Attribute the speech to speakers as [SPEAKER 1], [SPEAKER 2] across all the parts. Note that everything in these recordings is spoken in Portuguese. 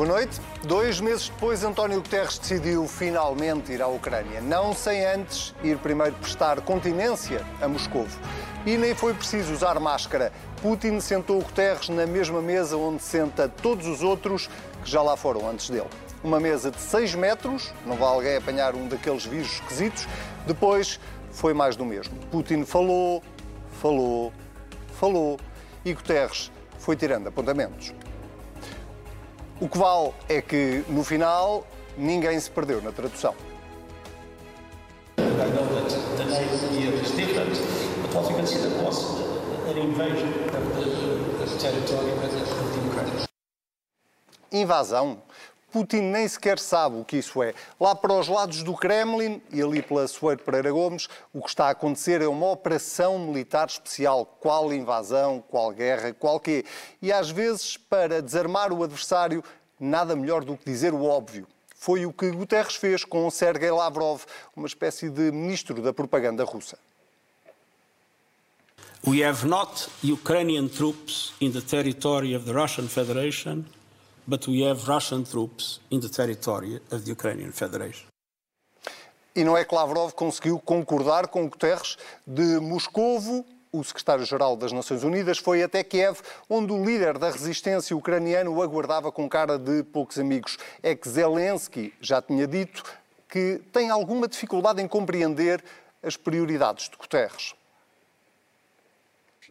[SPEAKER 1] Boa noite. Dois meses depois, António Guterres decidiu finalmente ir à Ucrânia, não sem antes ir primeiro prestar continência a Moscovo. E nem foi preciso usar máscara. Putin sentou Guterres na mesma mesa onde senta todos os outros que já lá foram antes dele. Uma mesa de 6 metros, não vai alguém apanhar um daqueles vírus esquisitos. Depois foi mais do mesmo. Putin falou, falou, falou e Guterres foi tirando apontamentos. O que vale é que, no final, ninguém se perdeu na tradução. Invasão? Putin nem sequer sabe o que isso é. Lá para os lados do Kremlin e ali pela Soeiro Pereira Gomes, o que está a acontecer é uma operação militar especial. Qual invasão, qual guerra, qual quê? E às vezes, para desarmar o adversário, nada melhor do que dizer o óbvio. Foi o que Guterres fez com Sergei Lavrov, uma espécie de ministro da propaganda russa.
[SPEAKER 2] We have not Ukrainian troops in the territory of the Russian Federation, but we have Russian troops in the territory of the Ukrainian Federation.
[SPEAKER 1] E não é que Lavrov conseguiu concordar com Guterres de Moscovo. O secretário-geral das Nações Unidas foi até Kiev, onde o líder da resistência ucraniana o aguardava com cara de poucos amigos. É que Zelensky já tinha dito que tem alguma dificuldade em compreender as prioridades de Guterres.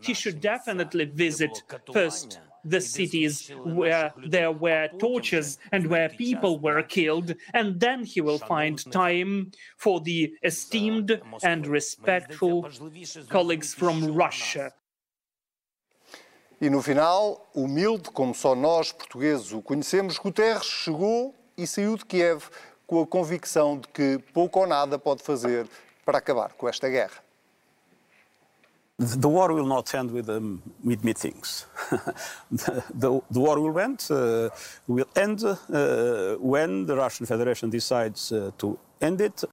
[SPEAKER 3] he should definitely visit first the cities where there were tortures and where people were killed, and then he will find time for the esteemed and respectful colleagues from Russia.
[SPEAKER 1] E no final, humilde como só nós portugueses o conhecemos, Guterres chegou e saiu de Kiev com a convicção de que pouco ou nada pode fazer para acabar com esta guerra.
[SPEAKER 2] The war will not end with, um, with meetings. the, the, war will end, uh, will end uh, when the Russian Federation decides uh, to end it.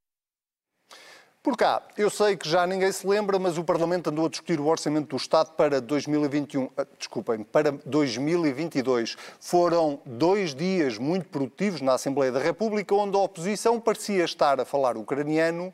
[SPEAKER 1] Por cá, eu sei que já ninguém se lembra, mas o Parlamento andou a discutir o Orçamento do Estado para 2021, ah, desculpem, para 2022. Foram dois dias muito produtivos na Assembleia da República, onde a oposição parecia estar a falar ucraniano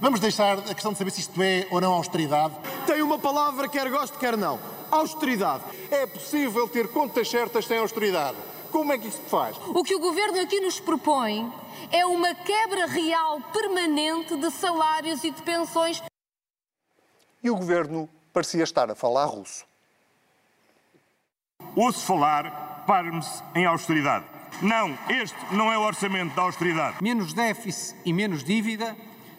[SPEAKER 4] Vamos deixar a questão de saber se isto é ou não austeridade.
[SPEAKER 5] Tem uma palavra, quer goste, quer não. Austeridade.
[SPEAKER 4] É possível ter contas certas sem austeridade. Como é que isto se faz?
[SPEAKER 6] O que o governo aqui nos propõe é uma quebra real permanente de salários e de pensões.
[SPEAKER 1] E o governo parecia estar a falar russo.
[SPEAKER 7] Ouço falar, pare-me-se em austeridade. Não, este não é o orçamento da austeridade.
[SPEAKER 8] Menos déficit e menos dívida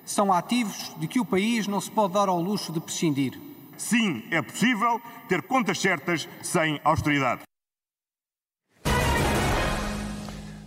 [SPEAKER 8] são ativos de que o país não se pode dar ao luxo de prescindir.
[SPEAKER 7] Sim, é possível ter contas certas sem austeridade.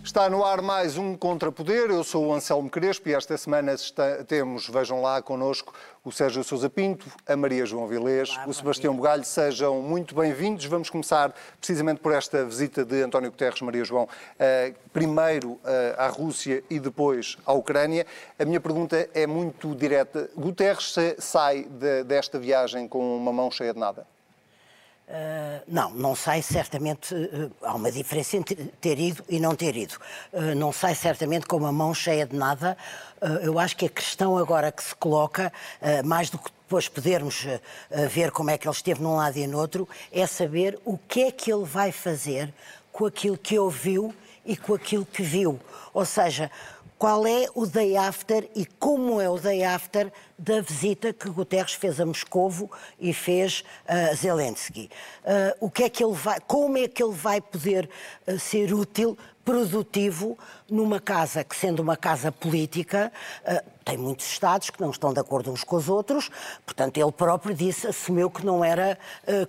[SPEAKER 1] Está no ar mais um Contrapoder. Eu sou o Anselmo Crespo e esta semana está, temos, vejam lá, connosco o Sérgio Sousa Pinto, a Maria João Vilês, Olá, o Sebastião Bugalho. Sejam muito bem-vindos. Vamos começar precisamente por esta visita de António Guterres, Maria João, uh, primeiro uh, à Rússia e depois à Ucrânia. A minha pergunta é muito direta. Guterres sai de, desta viagem com uma mão cheia de nada?
[SPEAKER 9] Uh, não, não sai certamente. Uh, há uma diferença entre ter ido e não ter ido. Uh, não sai certamente com uma mão cheia de nada. eu acho que a questão agora que se coloca, mais do que depois podermos ver como é que ele esteve num lado e no outro, é saber o que é que ele vai fazer com aquilo que ouviu e com aquilo que viu. Ou seja, qual é o day after e como é o day after da visita que Guterres fez a Moscovo e fez a Zelensky. Uh, o que é que ele vai, como é que ele vai poder uh, ser útil produtivo numa casa que, sendo uma casa política, uh, tem muitos Estados que não estão de acordo uns com os outros, portanto, ele próprio disse, assumiu que não era,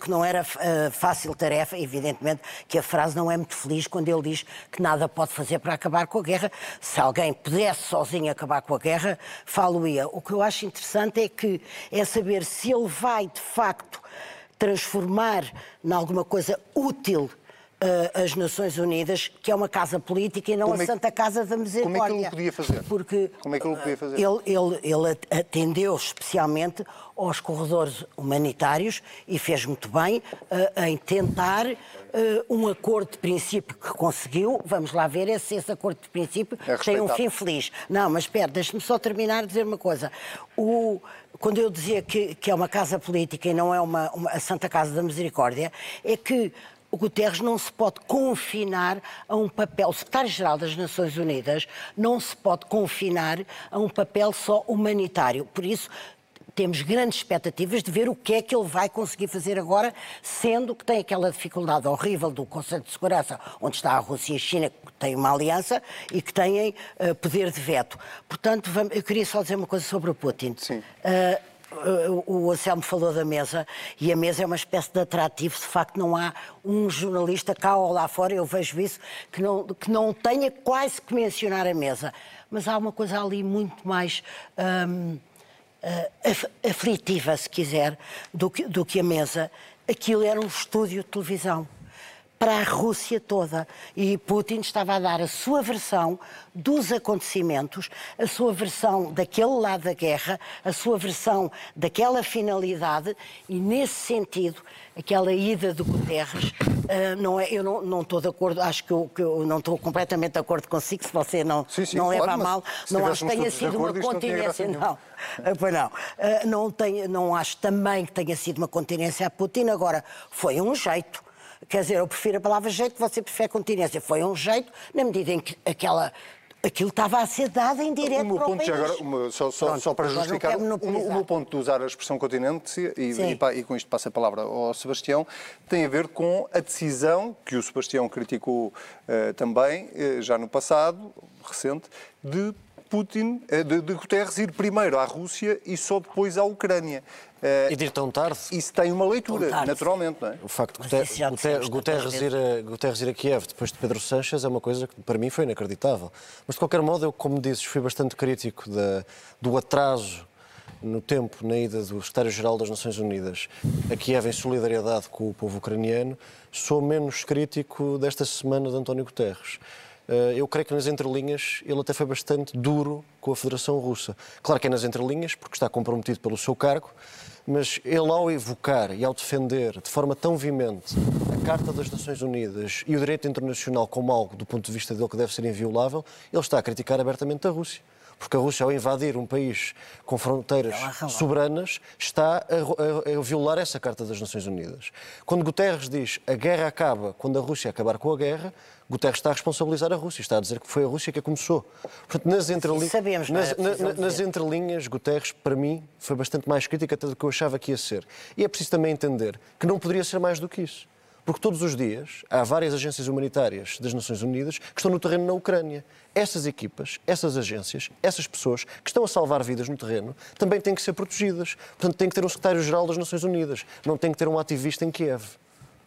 [SPEAKER 9] que não era fácil tarefa, evidentemente que a frase não é muito feliz quando ele diz que nada pode fazer para acabar com a guerra. Se alguém pudesse sozinho acabar com a guerra, falo-ia. O que eu acho interessante é que é saber se ele vai, de facto, transformar em alguma coisa útil as Nações Unidas, que é uma casa política e não
[SPEAKER 1] Como
[SPEAKER 9] a
[SPEAKER 1] é
[SPEAKER 9] Santa Casa da Misericórdia.
[SPEAKER 1] Como é que ele o podia fazer?
[SPEAKER 9] Porque
[SPEAKER 1] Como é que ele podia fazer?
[SPEAKER 9] ele, ele, ele atendeu especialmente aos corredores humanitários e fez muito bem uh, em tentar uh, um acordo de princípio que conseguiu. Vamos lá ver é se esse acordo de princípio
[SPEAKER 1] É
[SPEAKER 9] tem um fim feliz. Não, mas espera, deixe-me só terminar de dizer uma coisa. O- quando eu dizia que, que é uma casa política e não é uma, uma- a Santa Casa da Misericórdia, é que o Guterres não se pode confinar a um papel, o secretário-geral das Nações Unidas não se pode confinar a um papel só humanitário. Por isso, temos grandes expectativas de ver o que é que ele vai conseguir fazer agora, sendo que tem aquela dificuldade horrível do Conselho de Segurança, onde está a Rússia e a China, que têm uma aliança e que têm eh, poder de veto. Portanto, vamos- eu queria só dizer uma coisa sobre o Putin.
[SPEAKER 1] Sim.
[SPEAKER 9] Eh, o o Anselmo falou da mesa e a mesa é uma espécie de atrativo. De facto, não há um jornalista cá ou lá fora, eu vejo isso, que não, que não tenha quase que mencionar a mesa. Mas há uma coisa ali muito mais. hum, eh, af- aflitiva, se quiser, do que, do que a mesa. Aquilo era um estúdio de televisão para a Rússia toda. E Putin estava a dar a sua versão dos acontecimentos, a sua versão daquele lado da guerra, a sua versão daquela finalidade, e nesse sentido, aquela ida do Guterres, ah, não é, eu não, não estou de acordo, acho que eu, que eu não estou completamente de acordo consigo, se você não,
[SPEAKER 1] Sim, sim,
[SPEAKER 9] não
[SPEAKER 1] claro,
[SPEAKER 9] leva a mal, não acho que tenha
[SPEAKER 1] de
[SPEAKER 9] sido uma
[SPEAKER 1] acordo, graça
[SPEAKER 9] continência, não. Ah, Pois não. Ah, Não, tenho, não acho também que tenha sido uma continência a Putin. Agora, foi um jeito. Quer dizer, eu prefiro a palavra jeito, você prefere continência. Foi um jeito, na medida em que aquela, aquilo estava a ser dado em direto
[SPEAKER 1] O meu ponto,
[SPEAKER 9] país.
[SPEAKER 1] já agora, uma- só, só-
[SPEAKER 9] Pronto,
[SPEAKER 1] só para justificar, o, meu ponto de usar a expressão continente, e, e, e com isto passo a palavra ao Sebastião, tem a ver com a decisão que o Sebastião criticou eh, também, eh, já no passado, recente, de Putin, eh, de, de Guterres ir primeiro à Rússia e só depois à Ucrânia. Eh,
[SPEAKER 10] E de ir tão tarde.
[SPEAKER 1] isso tem uma leitura, naturalmente, não é?
[SPEAKER 10] O facto de Guterres,
[SPEAKER 9] tantas
[SPEAKER 10] ir a, Guterres ir a Kiev depois de Pedro Sanches é uma coisa que para mim foi inacreditável. Mas de qualquer modo, eu, como dizes, fui bastante crítico da- do atraso no tempo na ida do Secretário-Geral das Nações Unidas a Kiev em solidariedade com o povo ucraniano. Sou menos crítico desta semana de António Guterres. Eh, Eu creio que nas entrelinhas ele até foi bastante duro com a Federação Russa. Claro que é nas entrelinhas, porque está comprometido pelo seu cargo, mas ele, ao evocar e ao defender de forma tão veemente a Carta das Nações Unidas e o direito internacional como algo, do ponto de vista dele, que deve ser inviolável, ele está a criticar abertamente a Rússia. Porque a Rússia, ao invadir um país com fronteiras soberanas, está a, a- a violar essa Carta das Nações Unidas. Quando Guterres diz a guerra acaba quando a Rússia acabar com a guerra, Guterres está a responsabilizar a Rússia, está a dizer que foi a Rússia que a começou. Portanto, nas, entreli-
[SPEAKER 9] sabemos,
[SPEAKER 10] nas,
[SPEAKER 9] preciso
[SPEAKER 10] na- na- nas entrelinhas, Guterres, para mim, foi bastante mais crítica até do que eu achava que ia ser. E é preciso também entender que não poderia ser mais do que isso. Porque todos os dias há várias agências humanitárias das Nações Unidas que estão no terreno na Ucrânia. Essas equipas, essas agências, essas pessoas que estão a salvar vidas no terreno também têm que ser protegidas. Portanto, tem que ter um secretário-geral das Nações Unidas. Não tem que ter um ativista em Kiev.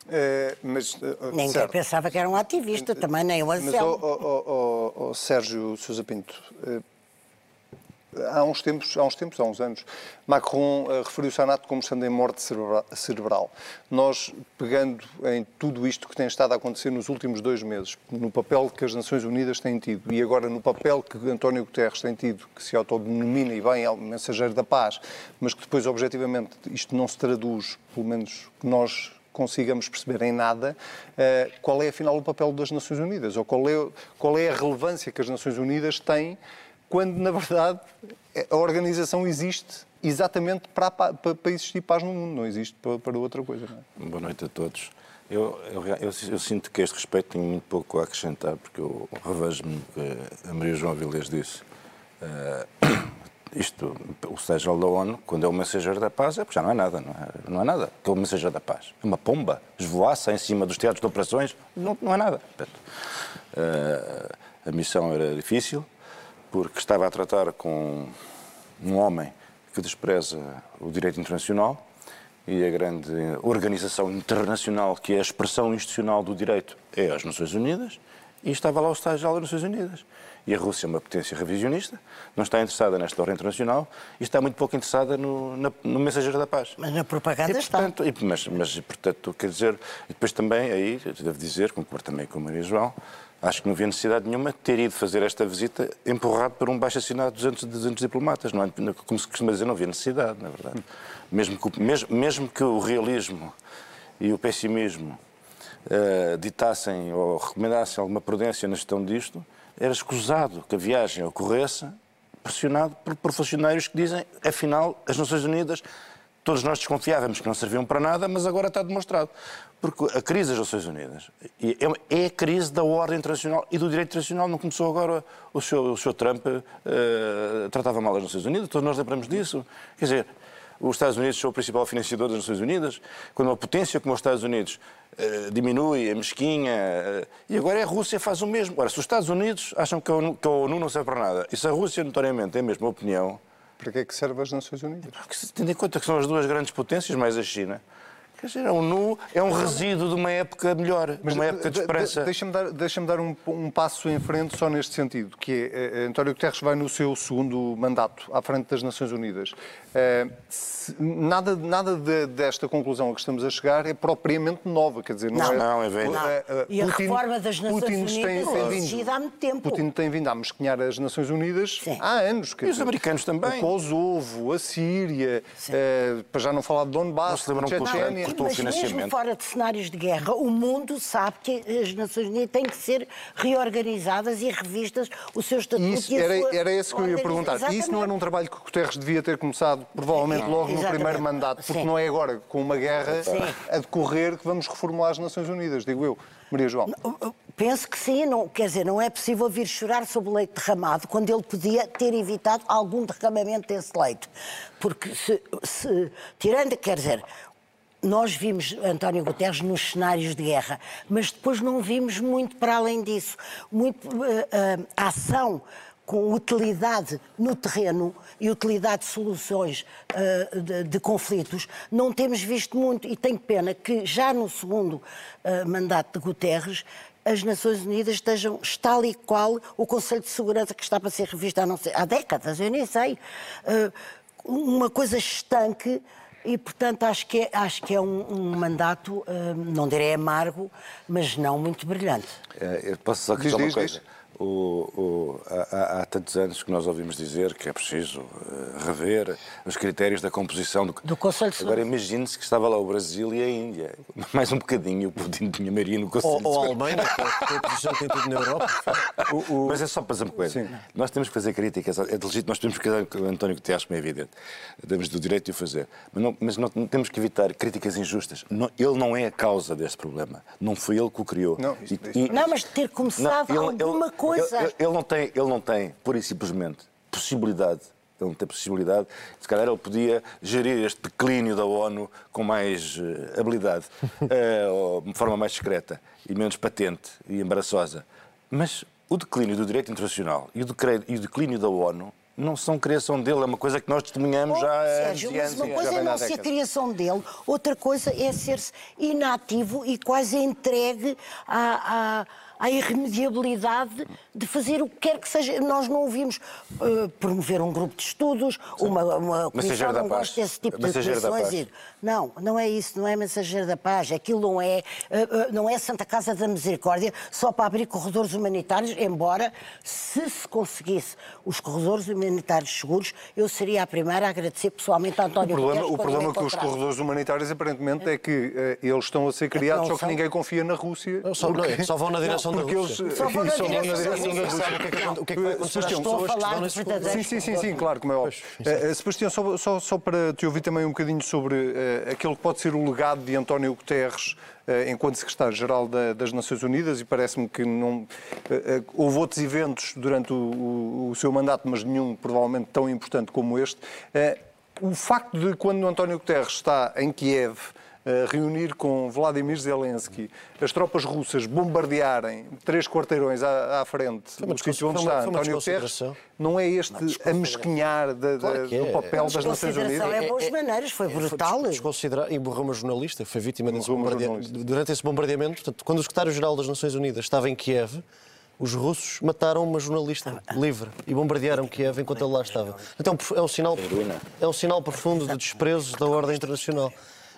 [SPEAKER 1] Eh, mas, eh,
[SPEAKER 9] Ninguém
[SPEAKER 1] certo.
[SPEAKER 9] pensava que era um ativista, também nem o
[SPEAKER 1] Mas, oh,
[SPEAKER 9] Anselmo.
[SPEAKER 1] ó, ó, ó, Sérgio Sousa Pinto, eh, há uns tempos, há uns tempos, há uns anos, Macron eh, referiu-se à NATO como estando em morte cerebra- cerebral. Nós, pegando em tudo isto que tem estado a acontecer nos últimos dois meses, no papel que as Nações Unidas têm tido e agora no papel que António Guterres tem tido, que se autodenomina e bem é mensageiro da paz, mas que depois, objetivamente, isto não se traduz, pelo menos que nós consigamos perceber em nada eh, qual é afinal o papel das Nações Unidas ou qual é, qual é a relevância que as Nações Unidas têm quando na verdade a organização existe exatamente para, para, para existir paz no mundo, não existe para, para outra coisa. É?
[SPEAKER 11] Boa noite a todos. Eu, eu, eu, eu sinto que a este respeito tenho muito pouco a acrescentar, porque eu revejo-me que a Maria João Vilés disse. Eh, isto, o secretário da ONU, quando é o mensageiro da paz, é porque já não é nada, não é, não é nada. Que é o mensageiro da paz. É uma pomba, esvoaça em cima dos teatros de operações, não, não é nada. Eh, a missão era difícil, porque estava a tratar com um homem que despreza o direito internacional e a grande organização internacional que é a expressão institucional do direito é as Nações Unidas e estava lá o secretário-geral das Nações Unidas. E a Rússia é uma potência revisionista, não está interessada nesta ordem internacional e está muito pouco interessada no, na, no mensageiro da paz.
[SPEAKER 9] Mas na propaganda
[SPEAKER 11] e, portanto, e, mas, mas, portanto, quer dizer, e depois também, aí, devo dizer, concordo também com a Maria João, acho que não havia necessidade nenhuma de ter ido fazer esta visita empurrado por um baixo assinado de 200, 200 diplomatas. Não, é? como se costuma dizer, não havia necessidade, na verdade. Mesmo que, mesmo, mesmo que o realismo e o pessimismo uh, ditassem ou recomendassem alguma prudência na gestão disto, era escusado que a viagem ocorresse pressionado por, por funcionários que dizem, afinal, as Nações Unidas, todos nós desconfiávamos que não serviam para nada, mas agora está demonstrado. Porque a crise das Nações Unidas é, é a crise da ordem internacional e do direito internacional. Não começou agora o Sr. O senhor Trump uh, tratava mal as Nações Unidas, todos nós lembramos disso. Quer dizer, os Estados Unidos são o principal financiador das Nações Unidas. Quando uma potência como os Estados Unidos uh, diminui, é mesquinha, uh, e agora é a Rússia faz o mesmo. Ora, se os Estados Unidos acham que a, ONU, que a ONU não serve para nada, e se a Rússia notoriamente tem a mesma opinião...
[SPEAKER 1] Para que é que serve as Nações Unidas?
[SPEAKER 11] Porque, tendo em conta que são as duas grandes potências, mais a China, Quer dizer, é um nu, é um resíduo de uma época melhor, Mas de uma época de esperança.
[SPEAKER 1] Deixa-me dar, deixa dar um, um, passo em frente só neste sentido, que é, António Guterres vai no seu segundo mandato à frente das Nações Unidas. Uh, se, nada nada de, desta conclusão a que estamos a chegar é propriamente nova, quer dizer, não,
[SPEAKER 11] não
[SPEAKER 1] é...
[SPEAKER 11] Não, é velho.
[SPEAKER 9] E a reforma das Nações Putin Unidas tem, tem vindo, há muito tempo.
[SPEAKER 1] Putin tem vindo a mesquinhar as Nações Unidas Sim. há anos.
[SPEAKER 11] e os americanos também.
[SPEAKER 1] O Kosovo, a Síria, uh, para já não falar de Donbass,
[SPEAKER 11] não se lembram que cortou o financiamento
[SPEAKER 9] fora de cenários de guerra, o mundo sabe que as Nações Unidas têm que ser reorganizadas e revistas o seu estatuto
[SPEAKER 1] isso,
[SPEAKER 9] e a
[SPEAKER 1] era,
[SPEAKER 9] sua
[SPEAKER 1] era esse que eu ia perguntar. Exatamente. Isso não era um trabalho que Guterres devia ter começado, provavelmente, logo Exatamente. no primeiro mandato, porque Sim. não é agora, com uma guerra Sim. a decorrer, que vamos reformular as Nações Unidas, digo eu. Maria João.
[SPEAKER 9] Penso que sim, não, quer dizer, não é possível vir chorar sobre o leite derramado quando ele podia ter evitado algum derramamento desse leite. Porque se, se tirando, quer dizer, nós vimos António Guterres nos cenários de guerra, mas depois não vimos muito para além disso. Muito, uh, uh, ação com utilidade no terreno e utilidade de soluções uh, de, de, conflitos, não temos visto muito. E tenho pena que já no segundo mandato de Guterres as Nações Unidas estejam tal e qual o Conselho de Segurança que está para ser revisto há, sei, há décadas, eu nem sei. uma coisa estanque e, portanto, acho que é, acho que é um, um mandato, uh, não direi amargo, mas não muito brilhante.
[SPEAKER 11] É, eu posso só dizer uma coisa. Diz. O, o, há, há, tantos anos que nós ouvimos dizer que é preciso uh, rever os critérios da composição do,
[SPEAKER 9] do Conselho de
[SPEAKER 11] Agora imagine-se que estava lá o Brasil e a Índia. Mais um bocadinho o Putin tinha maioria no Conselho
[SPEAKER 10] Ou, ou a Alemanha, que é a posição que tem tudo na Europa.
[SPEAKER 11] O, o... Mas é só para dizer uma coisa. Sim. Nós temos que fazer críticas, é legítimo, nós temos que fazer o António Guterres, como é evidente. Temos do direito de o fazer. Mas, não, mas não, temos que evitar críticas injustas. Não, ele não é a causa deste problema. Não foi ele que o criou.
[SPEAKER 9] Não, e, e... não mas ter começado não, ele, alguma
[SPEAKER 11] ele,
[SPEAKER 9] coisa.
[SPEAKER 11] Ele, ele, não tem, ele não tem, pura e simplesmente, possibilidade ele não tem possibilidade. Se calhar ele podia gerir este declínio da ONU com mais uh, habilidade, uh, de forma mais discreta e menos patente e embaraçosa. Mas o declínio do direito internacional e o declínio da ONU não são criação dele, é uma coisa que nós testemunhamos oh, já
[SPEAKER 9] Sérgio, mas uma coisa é não ser a criação dele, outra coisa é ser-se inativo e quase entregue a, a à irremediabilidade de fazer o que quer que seja. Nós não ouvimos uh, promover um grupo de estudos, uma, uma comissão, não gosto desse tipo de comissões. Não, não é isso, não é mensageiro da paz. Aquilo não é, uh, uh, não é Santa Casa da Misericórdia só para abrir corredores humanitários, embora se se conseguisse os corredores humanitários seguros, eu seria a primeira a agradecer pessoalmente a António
[SPEAKER 1] O problema, o problema com os corredores humanitários, aparentemente, é que eles estão a ser criados, só que ninguém confia na Rússia.
[SPEAKER 10] Só, porque... só vão na direção direção
[SPEAKER 1] porque
[SPEAKER 10] da
[SPEAKER 1] Rússia. Eles, só vão na direção,
[SPEAKER 10] o que é que vai acontecer? Às pessoas que estão nesse
[SPEAKER 1] Sim, sim, sim, sim, claro, como é óbvio. Uh, Sebastião, só, só, só para te ouvir também um bocadinho sobre uh, aquele que pode ser o legado de António Guterres uh, enquanto secretário-geral da, das Nações Unidas e parece-me que não houve outros eventos durante o, o, o, seu mandato, mas nenhum provavelmente tão importante como este. o facto de quando António Guterres está em Kiev reunir com Vladimir Zelensky, as tropas russas bombardearem três quarteirões à, à frente do sítio onde está António Guterres, não é este amesquinhar de, claro é. do papel das Nações Unidas?
[SPEAKER 9] é boas maneiras, foi brutal.
[SPEAKER 10] Foi desconsiderar, e morreu uma jornalista, foi vítima desse bombardeamento. Durante esse bombardeamento, portanto, quando o secretário-geral das Nações Unidas estava em Kiev, os russos mataram uma jornalista livre e bombardearam Kiev enquanto ele lá estava. Então é um sinal, é um sinal profundo de desprezo da ordem internacional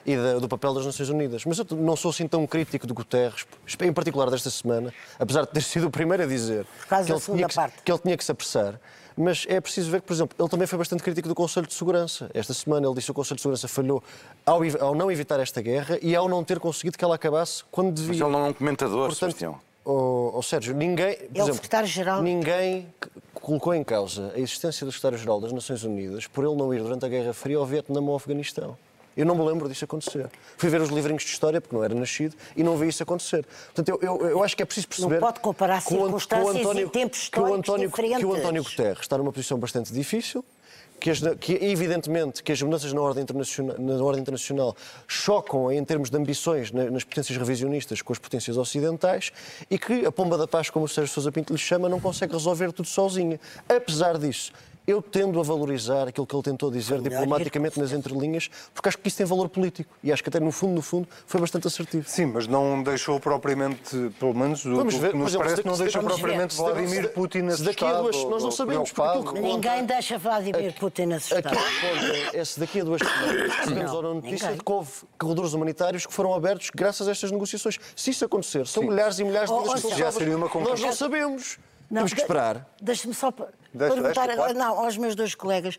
[SPEAKER 10] e da, do papel das Nações Unidas. Mas eu não sou assim tão crítico de Guterres, em particular desta semana, apesar de ter sido o primeiro a dizer que ele, tinha que, que ele tinha que se apressar. Mas é preciso ver que, por exemplo, ele também foi bastante crítico do Conselho de Segurança. Esta semana ele disse que o Conselho de Segurança falhou ao, ao não evitar esta guerra e ao não ter conseguido que ela acabasse quando devia.
[SPEAKER 11] Mas ele não é um comentador,
[SPEAKER 10] Portanto,
[SPEAKER 11] Sebastião.
[SPEAKER 10] Oh, oh, Sérgio, ninguém, por
[SPEAKER 9] É o
[SPEAKER 10] exemplo,
[SPEAKER 9] secretário-geral.
[SPEAKER 10] ninguém colocou em causa a existência do secretário-geral das Nações Unidas por ele não ir durante a Guerra Fria ao Vietnã ou ao Afeganistão. Eu não me lembro disso acontecer. Fui ver os livrinhos de história, porque não era nascido, e não vi isso acontecer. Portanto, eu, eu, eu acho que é preciso perceber...
[SPEAKER 9] pode comparar
[SPEAKER 10] Ant- que o
[SPEAKER 9] circunstâncias
[SPEAKER 10] António-
[SPEAKER 9] e tempos
[SPEAKER 10] que o
[SPEAKER 9] históricos
[SPEAKER 10] António, que o
[SPEAKER 9] diferentes.
[SPEAKER 10] António Guterres está numa posição bastante difícil, que, as- que, evidentemente que as mudanças na ordem, internacional, na ordem internacional chocam em termos de ambições na- nas potências revisionistas com as potências ocidentais e que a pomba da paz, como o Sérgio Sousa Pinto lhe chama, não consegue resolver tudo sozinha. Apesar disso, eu tendo a valorizar aquilo que ele tentou dizer diplomaticamente nas entrelinhas, porque acho que isso tem valor político e acho que até no fundo, no fundo, foi bastante assertivo.
[SPEAKER 1] Sim, mas não deixou propriamente, pelo menos o
[SPEAKER 10] Vamos ver,
[SPEAKER 1] que nos
[SPEAKER 10] exemplo,
[SPEAKER 1] parece que não deixou
[SPEAKER 10] ver.
[SPEAKER 1] propriamente
[SPEAKER 10] Se-
[SPEAKER 1] Vladimir
[SPEAKER 10] se-
[SPEAKER 1] Putin
[SPEAKER 10] a
[SPEAKER 1] assustado
[SPEAKER 10] duas- nós não sabemos, porque
[SPEAKER 9] Ninguém deixa Vladimir Putin assustado.
[SPEAKER 10] Aquilo que conta é se daqui a duas semanas recebemos ou não notícia
[SPEAKER 9] ninguém.
[SPEAKER 10] de que houve corredores humanitários que foram abertos graças a estas negociações. Se isso acontecer, são milhares e milhares de
[SPEAKER 9] Oh,
[SPEAKER 10] vidas
[SPEAKER 9] oh,
[SPEAKER 10] são
[SPEAKER 9] já
[SPEAKER 1] seria uma
[SPEAKER 10] Nós não
[SPEAKER 1] conquista.
[SPEAKER 10] sabemos.
[SPEAKER 9] Não,
[SPEAKER 10] Temos que esperar.
[SPEAKER 9] Deixa-me só
[SPEAKER 1] Deixa-
[SPEAKER 9] perguntar
[SPEAKER 1] deixa,
[SPEAKER 9] não, aos meus dois colegas.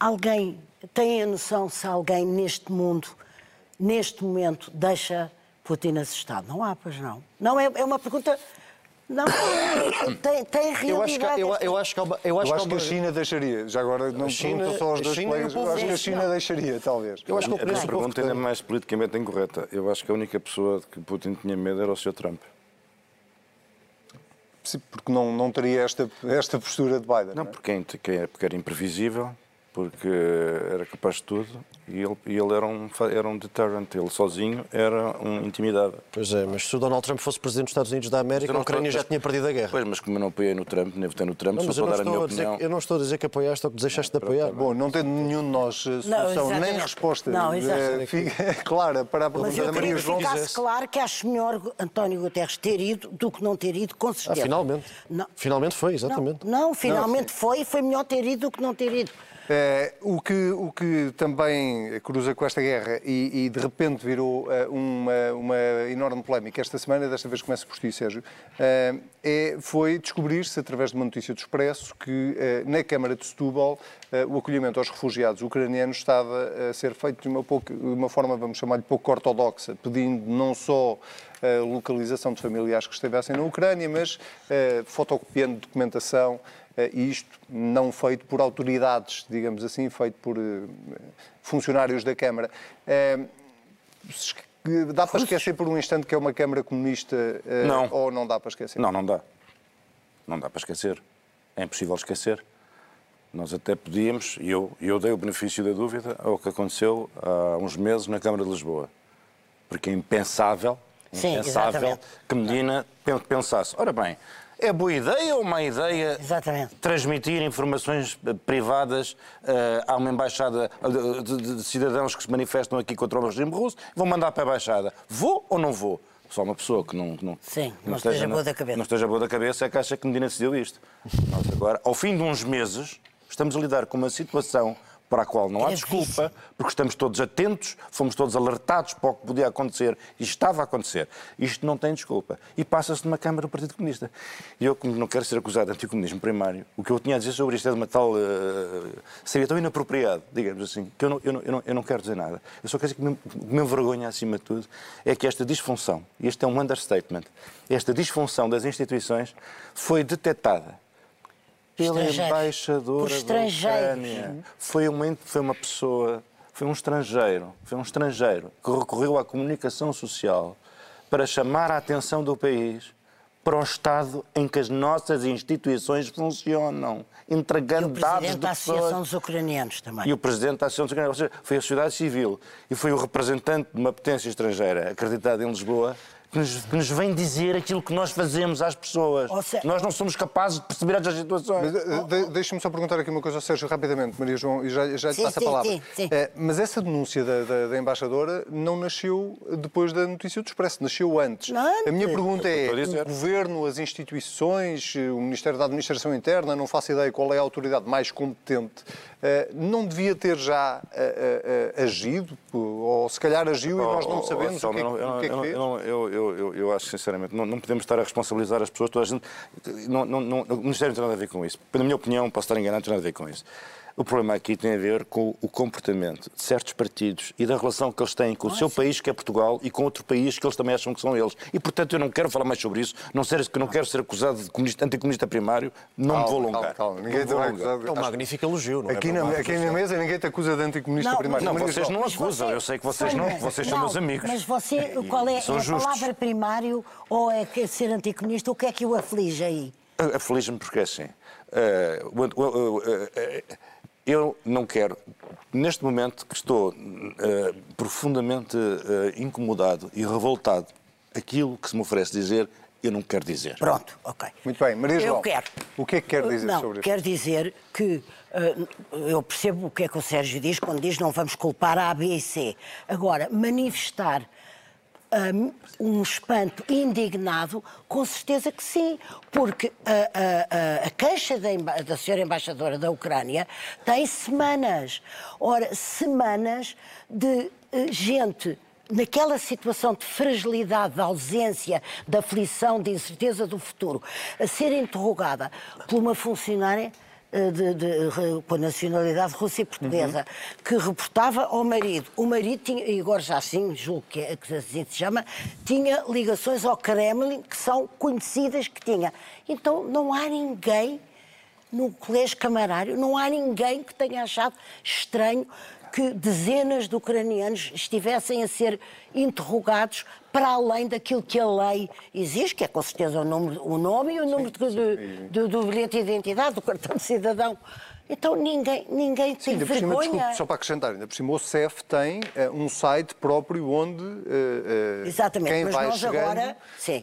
[SPEAKER 9] Alguém tem a noção se alguém neste mundo, neste momento, deixa Putin assustado? Não há, pois não. Não, é, é uma pergunta... Não, tem, tem realidade.
[SPEAKER 10] Eu acho que, eu, eu acho que há uma- eu
[SPEAKER 1] Eu
[SPEAKER 10] acho
[SPEAKER 1] acho
[SPEAKER 10] que
[SPEAKER 1] que
[SPEAKER 10] há
[SPEAKER 1] a China deixaria. Já agora não
[SPEAKER 10] China-
[SPEAKER 1] pergunto só aos dois
[SPEAKER 10] China
[SPEAKER 1] colegas. Eu acho que a China
[SPEAKER 10] não.
[SPEAKER 1] deixaria, talvez.
[SPEAKER 10] Eu acho que
[SPEAKER 11] A minha pergunta ainda é mais politicamente incorreta. Eu acho que a única pessoa de que Putin tinha medo era o Sr. Trump.
[SPEAKER 1] Porque não, não teria esta, esta postura de Biden.
[SPEAKER 11] Não,
[SPEAKER 1] é?
[SPEAKER 11] porque, é- porque é- porque era imprevisível, porque era capaz de tudo e ele, e ele era, um, era um deterrent. Ele sozinho era um intimidado.
[SPEAKER 10] Pois é, mas se o Donald Trump fosse presidente dos Estados Unidos da América,
[SPEAKER 11] não
[SPEAKER 10] a Ucrânia
[SPEAKER 11] estou-
[SPEAKER 10] já tinha perdido a guerra.
[SPEAKER 11] Pois, mas como eu não apoiei no Trump, nem votei no Trump,
[SPEAKER 10] Não,
[SPEAKER 11] só
[SPEAKER 10] mas eu
[SPEAKER 11] para
[SPEAKER 10] não,
[SPEAKER 11] dar a minha
[SPEAKER 10] estou a dizer,
[SPEAKER 11] opinião.
[SPEAKER 10] eu não estou a dizer que apoiaste ou que deixaste de apoiar.
[SPEAKER 1] Bom, não tendo nenhum de nós eh, solução, nem
[SPEAKER 9] exatamente.
[SPEAKER 1] resposta
[SPEAKER 9] Não, exatamente.
[SPEAKER 1] fica clara para a
[SPEAKER 9] Mas
[SPEAKER 1] pergunta da Maria João.
[SPEAKER 9] ficasse claro que acho melhor António Guterres ter ido do que não ter ido, com
[SPEAKER 10] Ah,
[SPEAKER 9] certeza.
[SPEAKER 10] finalmente.
[SPEAKER 9] Não,
[SPEAKER 10] Finalmente foi, exatamente.
[SPEAKER 9] não, não, finalmente foi e foi melhor ter ido do que não ter ido.
[SPEAKER 1] Eh, o, que, o que também cruza com esta guerra e, e de repente virou eh, uma, uma enorme polémica esta semana, desta vez começa por ti, Sérgio, eh, é, foi descobrir-se, através de uma notícia do Expresso, que na Câmara de Setúbal o acolhimento aos refugiados ucranianos estava a ser feito de uma, pouco, de uma forma, vamos chamar-lhe, pouco ortodoxa, pedindo não só a localização de familiares que estivessem na Ucrânia, mas fotocopiando documentação, e isto não feito por autoridades, digamos assim, feito por eh, funcionários da Câmara. Eh, Dá para esquecer por um instante que é uma Câmara comunista eh,
[SPEAKER 11] Não.
[SPEAKER 1] ou não dá para esquecer?
[SPEAKER 11] Não, não dá. Não dá para esquecer. É impossível esquecer. Nós até podíamos, e eu, eu dei o benefício da dúvida ao que aconteceu há uns meses na Câmara de Lisboa. Porque é impensável,
[SPEAKER 9] Sim,
[SPEAKER 11] impensável
[SPEAKER 9] exatamente.
[SPEAKER 11] que Medina pen- pensasse, ora bem, é boa ideia ou má ideia
[SPEAKER 9] Exatamente.
[SPEAKER 11] transmitir informações eh, privadas eh, a uma embaixada eh, de, cidadãos que se manifestam aqui contra o regime russo, vão mandar para a embaixada. Vou ou não vou? Só uma pessoa que não, não,
[SPEAKER 9] Sim, não esteja boa da cabeça.
[SPEAKER 11] Não esteja boa da cabeça é que acha que Medina decidiu isto. Nós agora, ao fim de uns meses, estamos a lidar com uma situação para a qual não há
[SPEAKER 9] Gravíssimo.
[SPEAKER 11] desculpa, porque estamos todos atentos, fomos todos alertados para o que podia acontecer e estava a acontecer. Isto não tem desculpa. E passa-se numa Câmara do Partido Comunista. E eu, como não quero ser acusado de anticomunismo primário, o que eu tinha a dizer sobre isto é de uma tal. eh, seria tão inapropriado, digamos assim, que eu não, eu não, eu não, eu não quero dizer nada. Eu só quero dizer que o que me- me envergonha, acima de tudo, é que esta disfunção, e este é um understatement, esta disfunção das instituições foi detectada pela embaixadora da. Ucrânia. Foi uma, foi uma pessoa, foi um estrangeiro, foi um estrangeiro que recorreu à comunicação social para chamar a atenção do país para o estado em que as nossas instituições funcionam, entregando
[SPEAKER 9] O
[SPEAKER 11] dados
[SPEAKER 9] presidente
[SPEAKER 11] de
[SPEAKER 9] da Associação
[SPEAKER 11] pessoas.
[SPEAKER 9] dos Ucranianos também.
[SPEAKER 11] E o presidente da Associação dos Ucranianos, ou seja, foi a sociedade civil e foi o representante de uma potência estrangeira acreditada em Lisboa que nos, que nos vem dizer aquilo que nós fazemos às pessoas. Nós não somos capazes de perceber as situações.
[SPEAKER 1] Mas, eh, de- Deixa-me só perguntar aqui uma coisa ao Sérgio rapidamente, Maria João, e já, já lhe
[SPEAKER 9] Sim,
[SPEAKER 1] passo a palavra.
[SPEAKER 9] sim, sim.
[SPEAKER 1] Eh, mas essa denúncia da, da- da embaixadora não nasceu depois da notícia do Expresso, nasceu antes.
[SPEAKER 9] Antes.
[SPEAKER 1] A minha pergunta é: o governo, as instituições, o Ministério da Administração Interna, não faço ideia qual é a autoridade mais competente, eh, não devia ter já agido? Ou se calhar agiu e nós não
[SPEAKER 11] Oh, oh,
[SPEAKER 1] sabemos o que, é
[SPEAKER 11] eu
[SPEAKER 1] o que é que
[SPEAKER 11] não-
[SPEAKER 1] fez?
[SPEAKER 11] eu não- eu- eu- eu- eu acho, sinceramente, não, não podemos estar a responsabilizar as pessoas. Toda a gente, não, não, não, o Ministério não tem nada a ver com isso. Na minha opinião, posso estar enganado, não tem nada a ver com isso. O problema aqui tem a ver com o comportamento de certos partidos e da relação que eles têm com o seu país, que é Portugal, e com outro país que eles também acham que são eles. E, portanto, eu não quero falar mais sobre isso. Não, ser, que não quero ser acusado de comunista, anticomunista primário. Não me vou
[SPEAKER 1] Calma,
[SPEAKER 11] alongar.
[SPEAKER 1] calma, calma.
[SPEAKER 11] Não
[SPEAKER 1] Ninguém te vai acusar.
[SPEAKER 10] É um magnífico elogio, não é?
[SPEAKER 1] Aqui, na, aqui na mesa ninguém te acusa de anticomunista
[SPEAKER 9] Não,
[SPEAKER 1] primário.
[SPEAKER 11] Não,
[SPEAKER 1] Maria
[SPEAKER 11] vocês não acusam.
[SPEAKER 9] você-
[SPEAKER 11] Eu sei que vocês não, vocês são
[SPEAKER 9] não,
[SPEAKER 11] meus amigos.
[SPEAKER 9] Mas você, qual é,
[SPEAKER 11] São
[SPEAKER 9] é a palavra primário ou é que ser anticomunista? O que é que o aflige aí?
[SPEAKER 11] Aflige-me porque é assim. o- o- eh, eu não quero, neste momento que estou eh, profundamente eh, incomodado e revoltado, aquilo que se me oferece dizer, eu não quero dizer.
[SPEAKER 9] Pronto, ok.
[SPEAKER 1] Muito bem, Maria
[SPEAKER 9] Eu
[SPEAKER 1] João.
[SPEAKER 9] quero.
[SPEAKER 1] O que é que quer dizer
[SPEAKER 9] não,
[SPEAKER 1] sobre isto?
[SPEAKER 9] quer dizer que eh, eu percebo o que é que o Sérgio diz quando diz não vamos culpar a A, B e C. Agora, manifestar hum, um espanto indignado, com certeza que sim, porque a, a- a- queixa da, da senhora embaixadora da Ucrânia tem semanas. Ora, semanas de eh, gente naquela situação de fragilidade, de ausência, de aflição, de incerteza do futuro, a ser interrogada por uma funcionária de, de- re- com a nacionalidade russa e portuguesa, que reportava ao marido. O marido tinha, e agora já assim, julgo que, é- que assim se chama, tinha ligações ao Kremlin que são conhecidas que tinha. Então não há ninguém no colégio camarário, não há ninguém que tenha achado estranho que dezenas de ucranianos estivessem a ser interrogados para além daquilo que a lei exige, que é com certeza o, número, o nome e o número de- do, do bilhete de identidade, do cartão de cidadão. Então ninguém, ninguém
[SPEAKER 1] Sim,
[SPEAKER 9] tem
[SPEAKER 1] por cima,
[SPEAKER 9] vergonha.
[SPEAKER 1] desculpe, só para acrescentar, ainda por cima o CEF tem eh, um site próprio onde eh,
[SPEAKER 9] Exatamente,
[SPEAKER 1] quem
[SPEAKER 9] mas
[SPEAKER 1] vai chegando
[SPEAKER 9] agora-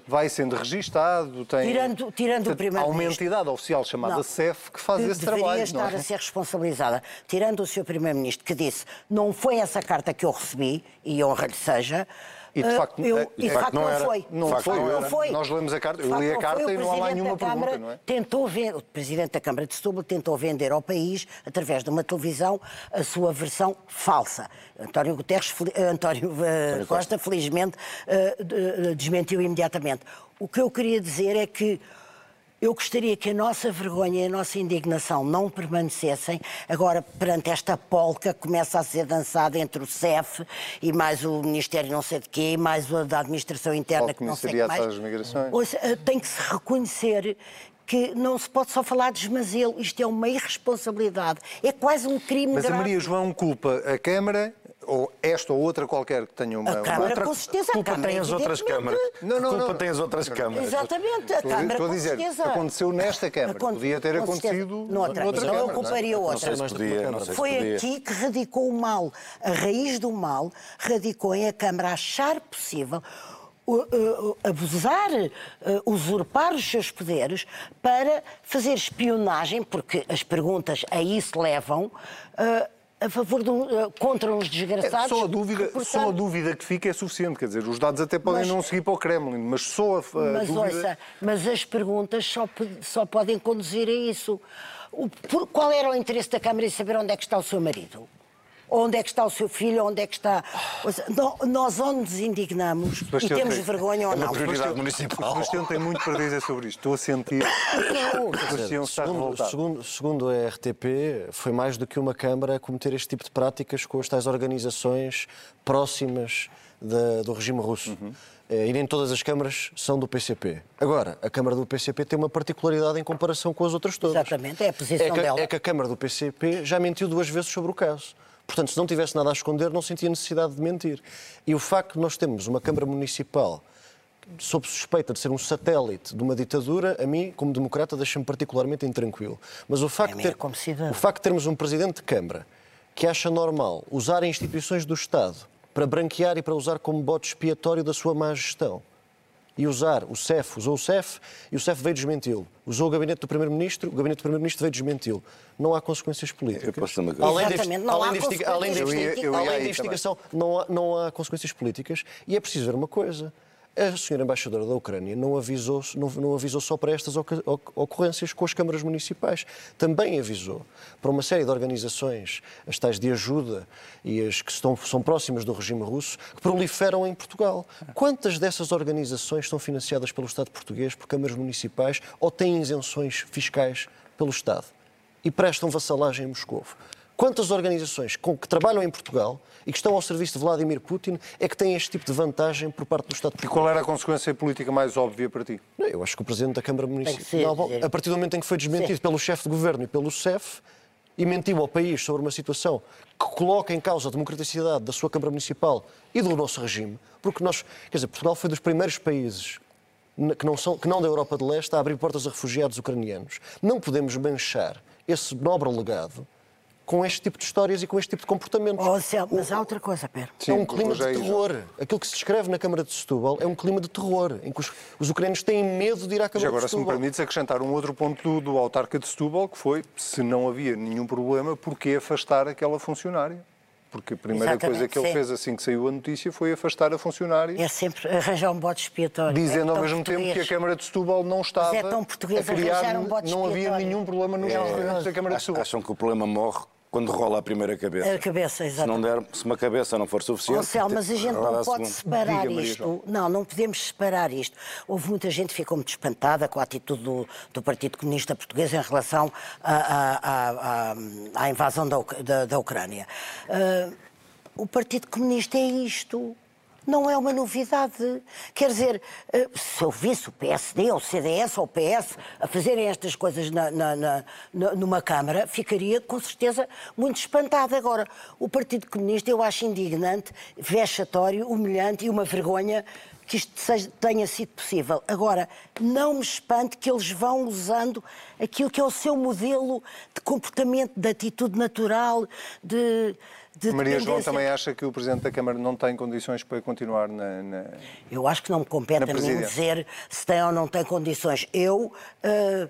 [SPEAKER 1] vai sendo registado. Tem,
[SPEAKER 9] Tirando- tirando o
[SPEAKER 1] Portanto, Há uma entidade oficial chamada
[SPEAKER 9] Não.
[SPEAKER 1] CEF que faz
[SPEAKER 9] que
[SPEAKER 1] esse
[SPEAKER 9] deveria
[SPEAKER 1] trabalho.
[SPEAKER 9] estar
[SPEAKER 1] não é?
[SPEAKER 9] a ser responsabilizada. Tirando o Sr. Primeiro-Ministro, que disse não foi essa carta que eu recebi, e honra-lhe seja.
[SPEAKER 1] E de
[SPEAKER 9] eh,
[SPEAKER 1] facto,
[SPEAKER 9] eu,
[SPEAKER 1] eh,
[SPEAKER 9] e de facto não,
[SPEAKER 1] era.
[SPEAKER 9] foi.
[SPEAKER 1] Não
[SPEAKER 9] facto
[SPEAKER 1] foi,
[SPEAKER 9] não foi.
[SPEAKER 1] Nós lemos a carta, eu li a
[SPEAKER 9] facto
[SPEAKER 1] carta
[SPEAKER 9] foi.
[SPEAKER 1] e não há lá nenhuma pergunta, não é?
[SPEAKER 9] Tentou ver, o Presidente da Câmara de Setúbal tentou vender ao país, através de uma televisão, a sua versão falsa. António Guterres, eh, António eh, Costa, felizmente, eh, desmentiu imediatamente. O que eu queria dizer é que eu gostaria que a nossa vergonha e a nossa indignação não permanecessem. Agora, perante esta polca que começa a ser dançada entre o CEF e mais o Ministério não sei de quê, e mais o da Administração Interna, que não sei que mais.
[SPEAKER 1] Migrações.
[SPEAKER 9] Ouça, tem que se reconhecer que não se pode só falar de esmazelo. Isto é uma irresponsabilidade. É quase um crime
[SPEAKER 1] Mas a
[SPEAKER 9] grave.
[SPEAKER 1] Maria João culpa a Câmara, ou esta ou outra qualquer que tenha uma.
[SPEAKER 9] A Câmara,
[SPEAKER 1] outra...
[SPEAKER 9] com certeza, a
[SPEAKER 11] culpa
[SPEAKER 9] Câmara,
[SPEAKER 11] tem as outras câmaras.
[SPEAKER 1] Não, não,
[SPEAKER 11] culpa
[SPEAKER 1] não.
[SPEAKER 11] tem as outras câmaras.
[SPEAKER 9] Exatamente, a
[SPEAKER 1] Estou a-
[SPEAKER 9] Câmara,
[SPEAKER 1] estou a dizer,
[SPEAKER 9] certeza.
[SPEAKER 1] aconteceu nesta Câmara.
[SPEAKER 9] Aconte-
[SPEAKER 1] Podia ter acontecido
[SPEAKER 9] noutra.
[SPEAKER 1] noutra
[SPEAKER 9] eu
[SPEAKER 1] Câmara, não é?
[SPEAKER 9] culparia
[SPEAKER 11] Não
[SPEAKER 9] outra.
[SPEAKER 11] sei se podia, não sei se
[SPEAKER 9] Foi
[SPEAKER 11] podia.
[SPEAKER 9] aqui que radicou o mal. A raiz do mal radicou em a Câmara achar possível abusar, uh, usurpar os seus poderes para fazer espionagem, porque as perguntas a isso levam. A favor de um, uh, contra uns
[SPEAKER 1] É,
[SPEAKER 9] desgraçados.
[SPEAKER 1] só, a dúvida, só a dúvida que fica é suficiente, quer dizer, os dados até podem
[SPEAKER 9] Mas-
[SPEAKER 1] não seguir para o Kremlin, mas só a, a
[SPEAKER 9] Mas
[SPEAKER 1] dúvida...
[SPEAKER 9] ouça, mas as perguntas só, só podem conduzir a isso. O- por- qual era o interesse da Câmara em saber onde é que está o seu marido? Onde é que está o seu filho? Onde é que está. Nós ou nos indignamos e
[SPEAKER 1] Sebastião
[SPEAKER 9] temos
[SPEAKER 1] tem-
[SPEAKER 9] vergonha ou
[SPEAKER 11] é uma
[SPEAKER 9] não.
[SPEAKER 11] prioridade
[SPEAKER 1] O
[SPEAKER 11] municipal.
[SPEAKER 1] Sebastião tem muito para dizer sobre isto. Estou a sentir.
[SPEAKER 9] Não,
[SPEAKER 1] O Sebastião está
[SPEAKER 10] Segundo,
[SPEAKER 1] revoltado.
[SPEAKER 10] segundo, segundo a RTP, foi mais do que uma Câmara a cometer este tipo de práticas com as tais organizações próximas da- do regime russo. Eh, E nem todas as câmaras são do PCP. Agora, a Câmara do PCP tem uma particularidade em comparação com as outras todas.
[SPEAKER 9] Exatamente, é a posição
[SPEAKER 10] é que,
[SPEAKER 9] dela.
[SPEAKER 10] É que a Câmara do PCP já mentiu duas vezes sobre o caso. Portanto, se não tivesse nada a esconder, não sentia necessidade de mentir. E o facto de nós termos uma Câmara Municipal sob suspeita de ser um satélite de uma ditadura, a mim, como democrata, deixa-me particularmente intranquilo. Mas o facto,
[SPEAKER 9] é
[SPEAKER 10] ter- o facto de termos um presidente de Câmara que acha normal usar instituições do Estado para branquear e para usar como bote expiatório da sua má gestão, e usar o CEF, usou o CEF e o CEF veio desmenti-lo. Usou o gabinete do Primeiro-Ministro, o gabinete do Primeiro-Ministro veio desmenti-lo. Não há consequências políticas.
[SPEAKER 11] Eu posso dizer uma.
[SPEAKER 10] Além,
[SPEAKER 9] Exatamente, não há
[SPEAKER 10] além, de além, de além da investigação, não há, não há consequências políticas e é preciso ver uma coisa. A senhora embaixadora da Ucrânia não avisou, não, não avisou só para estas ocorrências com as câmaras municipais. Também avisou para uma série de organizações, as tais de ajuda e as que estão, são próximas do regime russo, que proliferam em Portugal. Quantas dessas organizações são financiadas pelo Estado português, por câmaras municipais ou têm isenções fiscais pelo Estado? E prestam vassalagem em Moscou? Quantas organizações com, que trabalham em Portugal e que estão ao serviço de Vladimir Putin é que têm este tipo de vantagem por parte do Estado
[SPEAKER 1] E
[SPEAKER 10] português?
[SPEAKER 1] qual era a consequência política mais óbvia para ti?
[SPEAKER 10] Não, Eu acho que o Presidente da Câmara Municipal,
[SPEAKER 9] dizer-
[SPEAKER 10] a partir do momento em que foi desmentido
[SPEAKER 9] Sim.
[SPEAKER 10] pelo chefe de governo e pelo CEF, e mentiu ao país sobre uma situação que coloca em causa a democraticidade da sua Câmara Municipal e do nosso regime, porque nós, quer dizer, Portugal foi dos primeiros países que não, são, que não da Europa de Leste a abrir portas a refugiados ucranianos. Não podemos manchar esse nobre legado com este tipo de histórias e com este tipo de comportamentos.
[SPEAKER 9] Oh, Anselmo, mas há outra coisa, pera.
[SPEAKER 10] é um clima
[SPEAKER 1] é
[SPEAKER 10] de terror. Aquilo que se descreve na Câmara de Setúbal é um clima de terror, em que os, os ucranianos têm medo de ir à
[SPEAKER 1] Já
[SPEAKER 10] Câmara
[SPEAKER 1] agora,
[SPEAKER 10] de
[SPEAKER 1] se me permites acrescentar um outro ponto do, do autarca de Setúbal, que foi, se não havia nenhum problema, porquê afastar aquela funcionária? Porque a primeira
[SPEAKER 9] Exatamente,
[SPEAKER 1] coisa que ele
[SPEAKER 9] sim.
[SPEAKER 1] fez assim que saiu a notícia foi afastar a funcionária,
[SPEAKER 9] É sempre arranjar um bode expiatório.
[SPEAKER 1] dizendo
[SPEAKER 9] É
[SPEAKER 1] ao mesmo tempo que a
[SPEAKER 9] português.
[SPEAKER 1] Câmara de Setúbal não estava
[SPEAKER 9] é tão português
[SPEAKER 1] a criar,
[SPEAKER 9] arranjar um bode
[SPEAKER 1] não havia
[SPEAKER 9] expiatório.
[SPEAKER 1] nenhum problema nos
[SPEAKER 9] É
[SPEAKER 1] da Câmara de Setúbal.
[SPEAKER 11] Acham que o problema morre quando rola a primeira cabeça.
[SPEAKER 9] A cabeça,
[SPEAKER 11] Se, não der, se uma cabeça não for suficiente.
[SPEAKER 9] Marcelo, mas a gente não pode separar
[SPEAKER 1] Diga,
[SPEAKER 9] isto. Não, não podemos separar isto. Houve muita gente que ficou muito espantada com a atitude do, do Partido Comunista Português em relação à, invasão da, da- da Ucrânia. Ah, o Partido Comunista é isto. Não é uma novidade. Quer dizer, eh, se eu visse o PSD, ou o CDS, ou o PS a fazerem estas coisas na- na- na- numa Câmara, ficaria com certeza muito espantada. Agora, o Partido Comunista eu acho indignante, vexatório, humilhante e uma vergonha que isto seja- tenha sido possível. Agora, não me espante que eles vão usando aquilo que é o seu modelo de comportamento, de atitude natural, de. De
[SPEAKER 1] Maria João também acha que o Presidente da Câmara não tem condições para continuar na... na-
[SPEAKER 9] Eu acho que não me compete a mim dizer se tem ou não tem condições. Eu eh,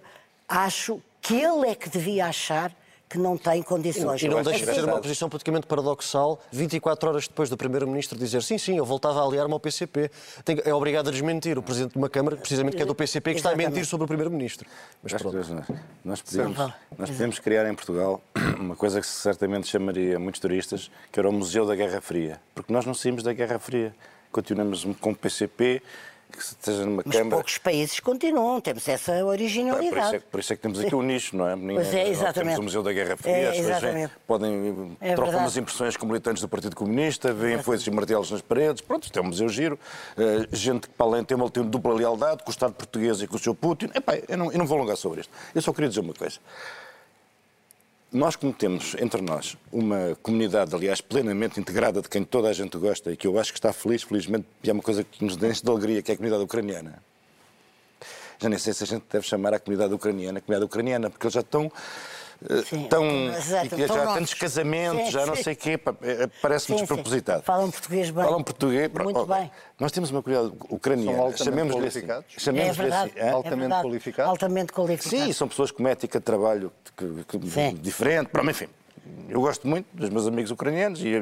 [SPEAKER 9] acho que ele é que devia achar que não tem condições.
[SPEAKER 10] E não
[SPEAKER 11] acho
[SPEAKER 10] deixa de ser uma posição praticamente paradoxal, 24 horas depois do Primeiro-Ministro dizer sim, sim, eu voltava a aliar-me ao PCP. Tem- é obrigado a desmentir o Presidente de uma Câmara, precisamente que é do PCP, que está a mentir sobre o Primeiro-Ministro. Mas pronto.
[SPEAKER 11] nós, nós podemos, nós podemos criar em Portugal uma coisa que certamente chamaria muitos turistas, que era o Museu da Guerra Fria. Porque nós não saímos da Guerra Fria. Continuamos com o PCP, que esteja numa
[SPEAKER 9] Mas
[SPEAKER 11] Câmara.
[SPEAKER 9] poucos países continuam, temos essa
[SPEAKER 11] Pá, Por isso,
[SPEAKER 9] originalidade.
[SPEAKER 11] é, por isso é que temos aqui o nicho, não é?
[SPEAKER 9] Pois é,
[SPEAKER 11] Temos
[SPEAKER 9] exatamente.
[SPEAKER 11] o Museu da Guerra Fria,
[SPEAKER 9] É,
[SPEAKER 11] as pessoas vêm,
[SPEAKER 9] exatamente.
[SPEAKER 11] podem
[SPEAKER 9] É
[SPEAKER 11] trocam umas impressões com militantes do Partido Comunista, veem foices e martelos nas paredes. Pronto, isto é um museu giro. Eh, gente que, para além, tem uma, tem uma dupla lealdade com o Estado português e com o seu Putin. Epá, eu, não, eu não vou alongar sobre isto. Eu só queria dizer uma coisa. Nós, como temos entre nós uma comunidade, aliás, plenamente integrada, de quem toda a gente gosta e que eu acho que está feliz, felizmente, e é uma coisa que nos enche de alegria, que é a comunidade ucraniana. Já nem sei se a gente deve chamar a comunidade ucraniana a comunidade ucraniana, porque eles já estão. Eh,
[SPEAKER 9] Sim,
[SPEAKER 11] tão,
[SPEAKER 9] exato,
[SPEAKER 11] já há
[SPEAKER 9] nossos.
[SPEAKER 11] tantos casamentos,
[SPEAKER 9] Sim,
[SPEAKER 11] já não
[SPEAKER 9] sim.
[SPEAKER 11] sei o quê, pá, eh, parece-me despropositado.
[SPEAKER 9] Falam português bem.
[SPEAKER 11] Falam português.
[SPEAKER 9] Muito
[SPEAKER 11] Oh,
[SPEAKER 9] bem.
[SPEAKER 11] Nós temos uma comunidade ucraniana, chamemos-lhe assim.
[SPEAKER 1] qualificados?
[SPEAKER 9] É
[SPEAKER 11] chamemos-lhe
[SPEAKER 9] verdade.
[SPEAKER 11] assim,
[SPEAKER 9] é
[SPEAKER 1] Altamente
[SPEAKER 9] verdade.
[SPEAKER 1] qualificados?
[SPEAKER 9] Altamente qualificados.
[SPEAKER 11] Sim, são pessoas com uma ética de trabalho que- que- diferente. Pronto, enfim, eu gosto muito dos meus amigos ucranianos e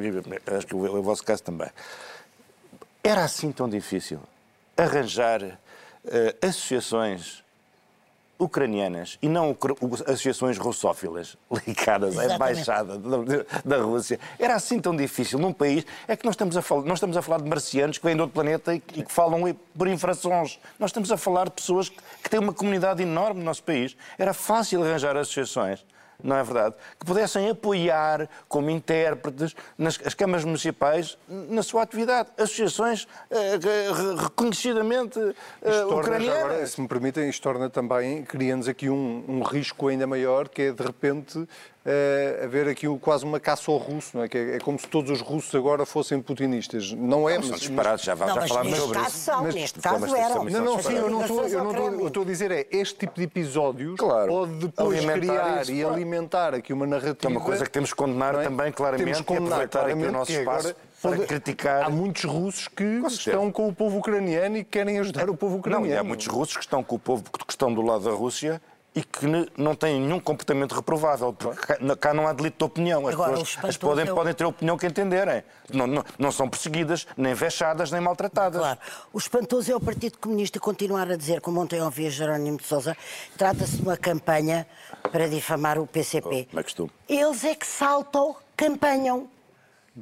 [SPEAKER 11] acho que o, o vosso caso também. Era assim tão difícil arranjar eh, associações ucranianas e não associações russófilas ligadas à embaixada da, da Rússia. Era assim tão difícil num país. É que nós estamos a falar, nós estamos a falar de marcianos que vêm de outro planeta e, que- falam por infrações. Nós estamos a falar de pessoas que, que têm uma comunidade enorme no nosso país. Era fácil arranjar associações. Não é verdade? Que pudessem apoiar como intérpretes nas as câmaras municipais na sua atividade. Associações eh, re- reconhecidamente eh, ucranianas.
[SPEAKER 1] agora, se me permitem, isto torna também, cria-nos aqui um, um risco ainda maior, que é de repente eh, haver aqui o- quase uma caça ao russo, não é? Que é, é como se todos os russos agora fossem putinistas. Não é,
[SPEAKER 11] Não, são
[SPEAKER 1] mas,
[SPEAKER 11] disparados, já,
[SPEAKER 9] Não,
[SPEAKER 11] já falámos sobre
[SPEAKER 9] caso
[SPEAKER 11] isso.
[SPEAKER 9] são,
[SPEAKER 1] Mas-
[SPEAKER 9] neste caso eram.
[SPEAKER 1] Não, não, sim, eu não estou, eu não estou, estou a dizer é, este tipo de episódios
[SPEAKER 11] Claro.
[SPEAKER 1] pode depois
[SPEAKER 11] Alimentar
[SPEAKER 1] criar
[SPEAKER 11] isso,
[SPEAKER 1] e
[SPEAKER 11] claro.
[SPEAKER 1] alimentar aqui uma narrativa.
[SPEAKER 11] É uma coisa que temos que condenar
[SPEAKER 1] não é?
[SPEAKER 11] também, claramente,
[SPEAKER 1] Temos que
[SPEAKER 11] e
[SPEAKER 1] condenar
[SPEAKER 11] aproveitar aqui o
[SPEAKER 1] claramente
[SPEAKER 11] nosso
[SPEAKER 1] agora
[SPEAKER 11] espaço para
[SPEAKER 1] Pode-
[SPEAKER 11] criticar.
[SPEAKER 1] Há muitos russos que estão com o povo ucraniano e que querem ajudar o povo
[SPEAKER 11] Não,
[SPEAKER 1] ucraniano.
[SPEAKER 11] e há muitos russos que estão com o povo que estão do lado da Rússia e que não têm nenhum comportamento reprovável, porque cá, não há delito de opinião. As
[SPEAKER 9] Agora,
[SPEAKER 11] pessoas as podem, podem ter a opinião que entenderem. Não, não, não são perseguidas, nem vexadas, nem maltratadas.
[SPEAKER 9] Claro. O espantoso é o Partido Comunista continuar a dizer, como ontem ouvi a Jerónimo de Sousa, trata-se de uma campanha para difamar o PCP.
[SPEAKER 11] Como é.
[SPEAKER 9] Eles é que saltam-campanham.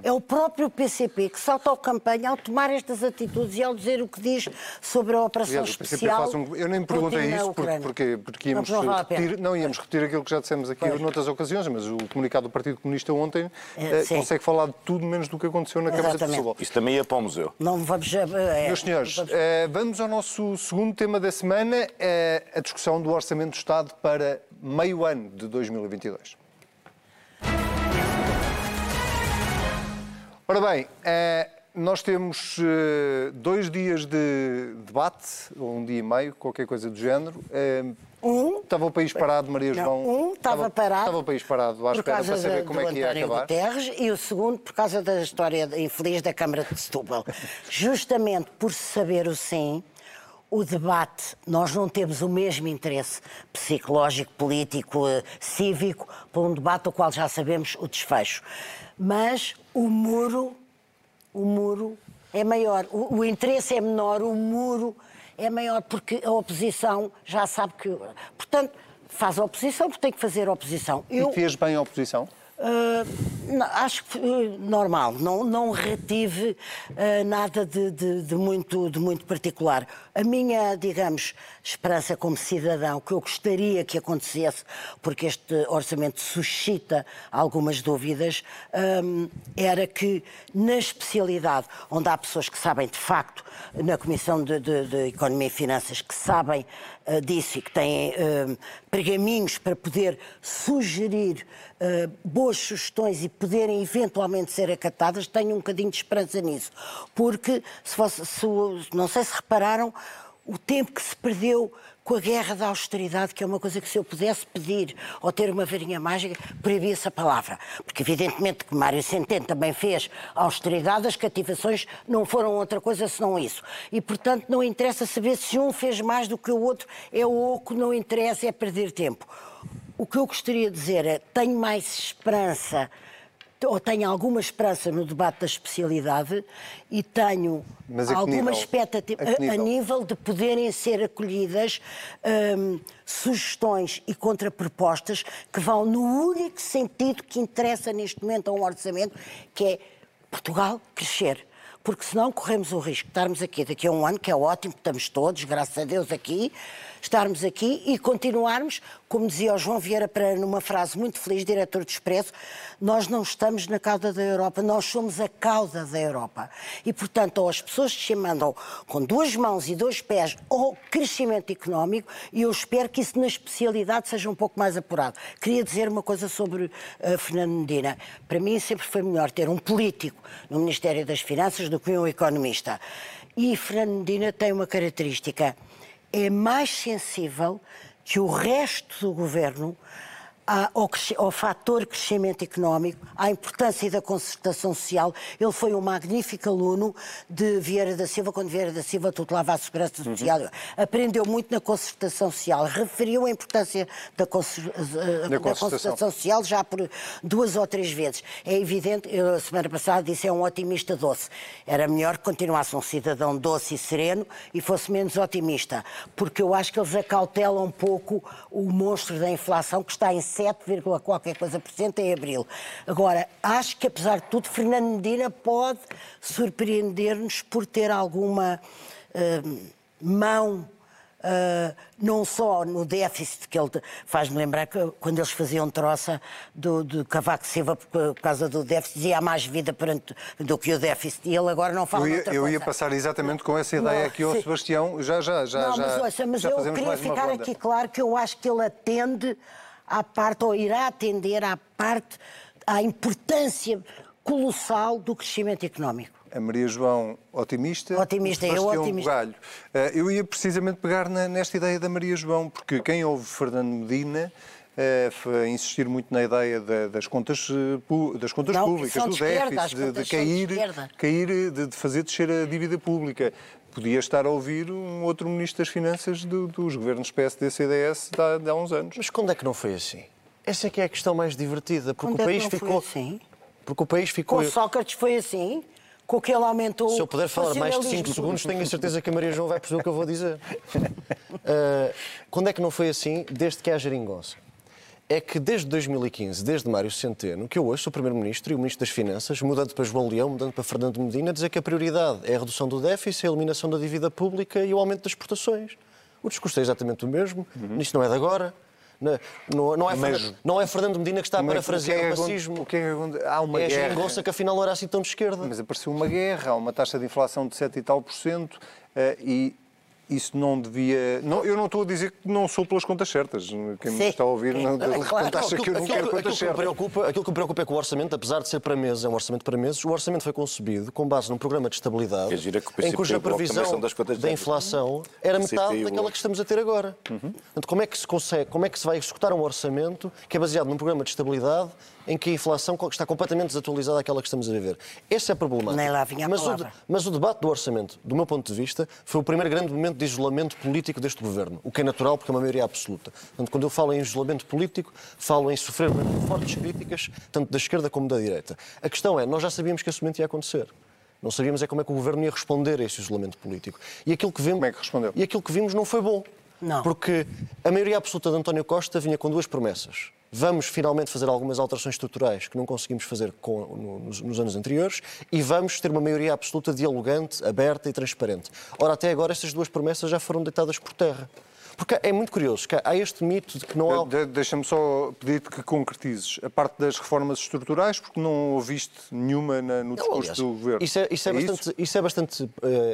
[SPEAKER 9] É o próprio PCP que salta-campanha ao tomar estas atitudes e ao dizer o que diz sobre a operação
[SPEAKER 1] Aliás,
[SPEAKER 9] especial.
[SPEAKER 1] um... Eu nem me perguntei isso porque, porque, porque íamos,
[SPEAKER 9] Não, não
[SPEAKER 1] repetir, não, íamos repetir aquilo que já dissemos aqui
[SPEAKER 9] Pois.
[SPEAKER 1] noutras ocasiões, mas o comunicado do Partido Comunista ontem
[SPEAKER 9] É,
[SPEAKER 1] eh, consegue falar de tudo menos do que aconteceu na Câmara de. Setúbal.
[SPEAKER 11] Isso também ia para o museu.
[SPEAKER 9] Não vamos. É,
[SPEAKER 1] Meus senhores,
[SPEAKER 9] vamos-
[SPEAKER 1] eh, vamos ao nosso segundo tema da semana, eh, a discussão do Orçamento do Estado para meio ano de 2022. Ora bem, eh, nós temos eh, dois dias de debate, ou um dia e meio, qualquer coisa do género. Eh,
[SPEAKER 9] Um.
[SPEAKER 1] Estava o país parado, Maria
[SPEAKER 9] Não,
[SPEAKER 1] João.
[SPEAKER 9] um estava parado
[SPEAKER 1] Estava o país parado à espera para saber
[SPEAKER 9] da-
[SPEAKER 1] como é
[SPEAKER 9] do
[SPEAKER 1] que ia
[SPEAKER 9] António
[SPEAKER 1] acabar.
[SPEAKER 9] Guterres e o segundo por causa da história infeliz da Câmara de Setúbal. Justamente por saber o sim, o debate, nós não temos o mesmo interesse psicológico, político, cívico, por um debate ao qual já sabemos o desfecho. Mas o muro, o muro é maior, o, o interesse é menor, o muro é maior, porque a oposição já sabe que. Portanto, faz a oposição porque tem que fazer a oposição.
[SPEAKER 1] E fez bem a oposição?
[SPEAKER 9] Uh, acho que uh, normal, não, não retive uh, nada de, de- de muito, de muito particular. A minha, digamos, esperança como cidadão, que eu gostaria que acontecesse, porque este orçamento suscita algumas dúvidas, um, era que na especialidade, onde há pessoas que sabem de facto, na Comissão de, de- Economia e Finanças, que sabem disso e que têm uh, pergaminhos para poder sugerir uh, boas sugestões e poderem eventualmente ser acatadas, tenho um bocadinho de esperança nisso. Porque, se fosse, se não sei se repararam, o tempo que se perdeu com a guerra da austeridade, que é uma coisa que se eu pudesse pedir ou ter uma varinha mágica, proibia essa palavra. Porque evidentemente que Mário Centeno também fez austeridade, as cativações não foram outra coisa senão isso. E portanto não interessa saber se um fez mais do que o outro, é oco, não interessa, é perder tempo. O que eu gostaria de dizer é, tenho mais esperança ou tenho alguma esperança no debate da especialidade e tenho alguma
[SPEAKER 1] nível?
[SPEAKER 9] expectativa
[SPEAKER 1] A
[SPEAKER 9] a,
[SPEAKER 1] nível
[SPEAKER 9] de poderem ser acolhidas hum, sugestões e contrapropostas que vão no único sentido que interessa neste momento a um orçamento, que é Portugal crescer. Porque senão corremos o risco de estarmos aqui daqui a um ano, que é ótimo, estamos todos, graças a Deus, aqui, estarmos aqui e continuarmos, como dizia o João Vieira Pereira numa frase muito feliz, diretor do Expresso, nós não estamos na cauda da Europa, nós somos a cauda da Europa. E, portanto, ou as pessoas se mandam com duas mãos e dois pés ao crescimento económico, e eu espero que isso na especialidade seja um pouco mais apurado. Queria dizer uma coisa sobre uh, Fernando Medina. Para mim sempre foi melhor ter um político no Ministério das Finanças do que um economista. E Fernando Medina tem uma característica é mais sensível que o resto do governo ao, ao fator crescimento económico, à importância da concertação social. Ele foi um magnífico aluno de Vieira da Silva, quando Vieira da Silva tutelava a Segurança Social. Aprendeu muito na concertação social, referiu a importância da, concer- eh, da
[SPEAKER 1] concertação.
[SPEAKER 9] concertação social já por duas ou três vezes. É evidente, eu a semana passada disse é um otimista doce. Era melhor que continuasse um cidadão doce e sereno e fosse menos otimista, porque eu acho que eles acautelam um pouco o monstro da inflação que está em 7, qualquer coisa por cento em abril. Agora, acho que apesar de tudo, Fernando Medina pode surpreender-nos por ter alguma eh, mão Uh, não só no déficit, que ele faz-me lembrar que quando eles faziam troça do, do Cavaco Silva por, por causa do déficit, dizia há mais vida perante, do que o déficit, e ele agora não fala
[SPEAKER 1] Eu ia, eu ia passar exatamente com essa ideia
[SPEAKER 9] Não,
[SPEAKER 1] aqui ao
[SPEAKER 9] sim.
[SPEAKER 1] Sebastião. Já, já, já.
[SPEAKER 9] não,
[SPEAKER 1] já,
[SPEAKER 9] mas, ouça, mas
[SPEAKER 1] já
[SPEAKER 9] eu queria ficar aqui claro que eu acho que ele atende à parte, ou irá atender à parte, à importância colossal do crescimento económico.
[SPEAKER 1] A Maria João, otimista.
[SPEAKER 9] Otimista, eu otimista.
[SPEAKER 1] Bugalho. Eh, eu ia precisamente pegar nesta ideia da Maria João, porque quem ouve Fernando Medina uh, insistir muito na ideia da, das contas, uh, das contas
[SPEAKER 9] não,
[SPEAKER 1] públicas, do déficit, de, de, cair, de, cair de fazer descer a dívida pública podia estar a ouvir um outro Ministro das Finanças do, dos governos PSD-CDS de, de há uns anos.
[SPEAKER 10] Mas quando é que não foi assim? Essa é que é a questão mais divertida, porque
[SPEAKER 9] quando
[SPEAKER 10] o país
[SPEAKER 9] é
[SPEAKER 10] ficou.
[SPEAKER 9] assim?
[SPEAKER 10] Porque o país ficou.
[SPEAKER 9] Com Sócrates foi assim? Com que ele aumentou.
[SPEAKER 10] Se eu puder falar mais de 5 segundos, tenho a certeza que a Maria João vai perceber o que eu vou dizer. Uh, quando é que não foi assim? Desde que há geringonça é que desde 2015, desde Mário Centeno, que eu ouço o Primeiro-Ministro e o Ministro das Finanças, mudando para João Leão, mudando para Fernando Medina, dizer que a prioridade é a redução do déficit, a eliminação da dívida pública e o aumento das exportações. O discurso é exatamente o mesmo, uhum. isto não é de agora. Não, não, não, é, mas, Fernando, não é Fernando Medina que está a parafrasear o, é o fascismo.
[SPEAKER 1] O que é que há uma
[SPEAKER 10] é
[SPEAKER 1] guerra.
[SPEAKER 10] É a que afinal não era assim tão de esquerda.
[SPEAKER 1] Mas apareceu uma guerra, há uma taxa de inflação de 7 e tal por cento uh, e isso não devia. Não, eu não estou a dizer que não sou pelas contas certas. Quem me está a ouvir não, de repente claro, acha que eu não quero contas certas.
[SPEAKER 10] Preocupa, aquilo que me preocupa é que o orçamento, apesar de ser para meses, é um orçamento para meses, o orçamento foi concebido com base num programa de estabilidade em cuja previsão da inflação era metade daquela que estamos a ter agora. Uhum. Portanto, como é que se consegue, como é que se vai executar um orçamento que é baseado num programa de estabilidade em que a inflação está completamente desatualizada àquela que estamos a viver. Esse é problemático.
[SPEAKER 9] Nem lá vinha a
[SPEAKER 10] mas, o, mas o debate do orçamento, do meu ponto de vista, foi o primeiro grande momento de isolamento político deste governo, o que é natural porque é uma maioria absoluta. Portanto, quando eu falo em isolamento político, falo em sofrer fortes críticas, tanto da esquerda como da direita. A questão é, nós já sabíamos que esse momento ia acontecer. Não sabíamos é como é que o governo ia responder a esse isolamento político. E aquilo que vimos,
[SPEAKER 1] como é que respondeu?
[SPEAKER 10] E aquilo que vimos não foi bom.
[SPEAKER 9] Não.
[SPEAKER 10] Porque a maioria absoluta de António Costa vinha com duas promessas. Vamos finalmente fazer algumas alterações estruturais que não conseguimos fazer com, no, nos, nos, anos anteriores e vamos ter uma maioria absoluta dialogante, aberta e transparente. Ora, até agora estas duas promessas já foram deitadas por terra. Porque é muito curioso que há este mito de que não há.
[SPEAKER 1] De, Deixa-me só pedir-te que concretizes a parte das reformas estruturais, porque não ouviste nenhuma na, no discurso aliás, do governo.
[SPEAKER 10] Isso é, isso é, é bastante, isso? Isso é bastante uh,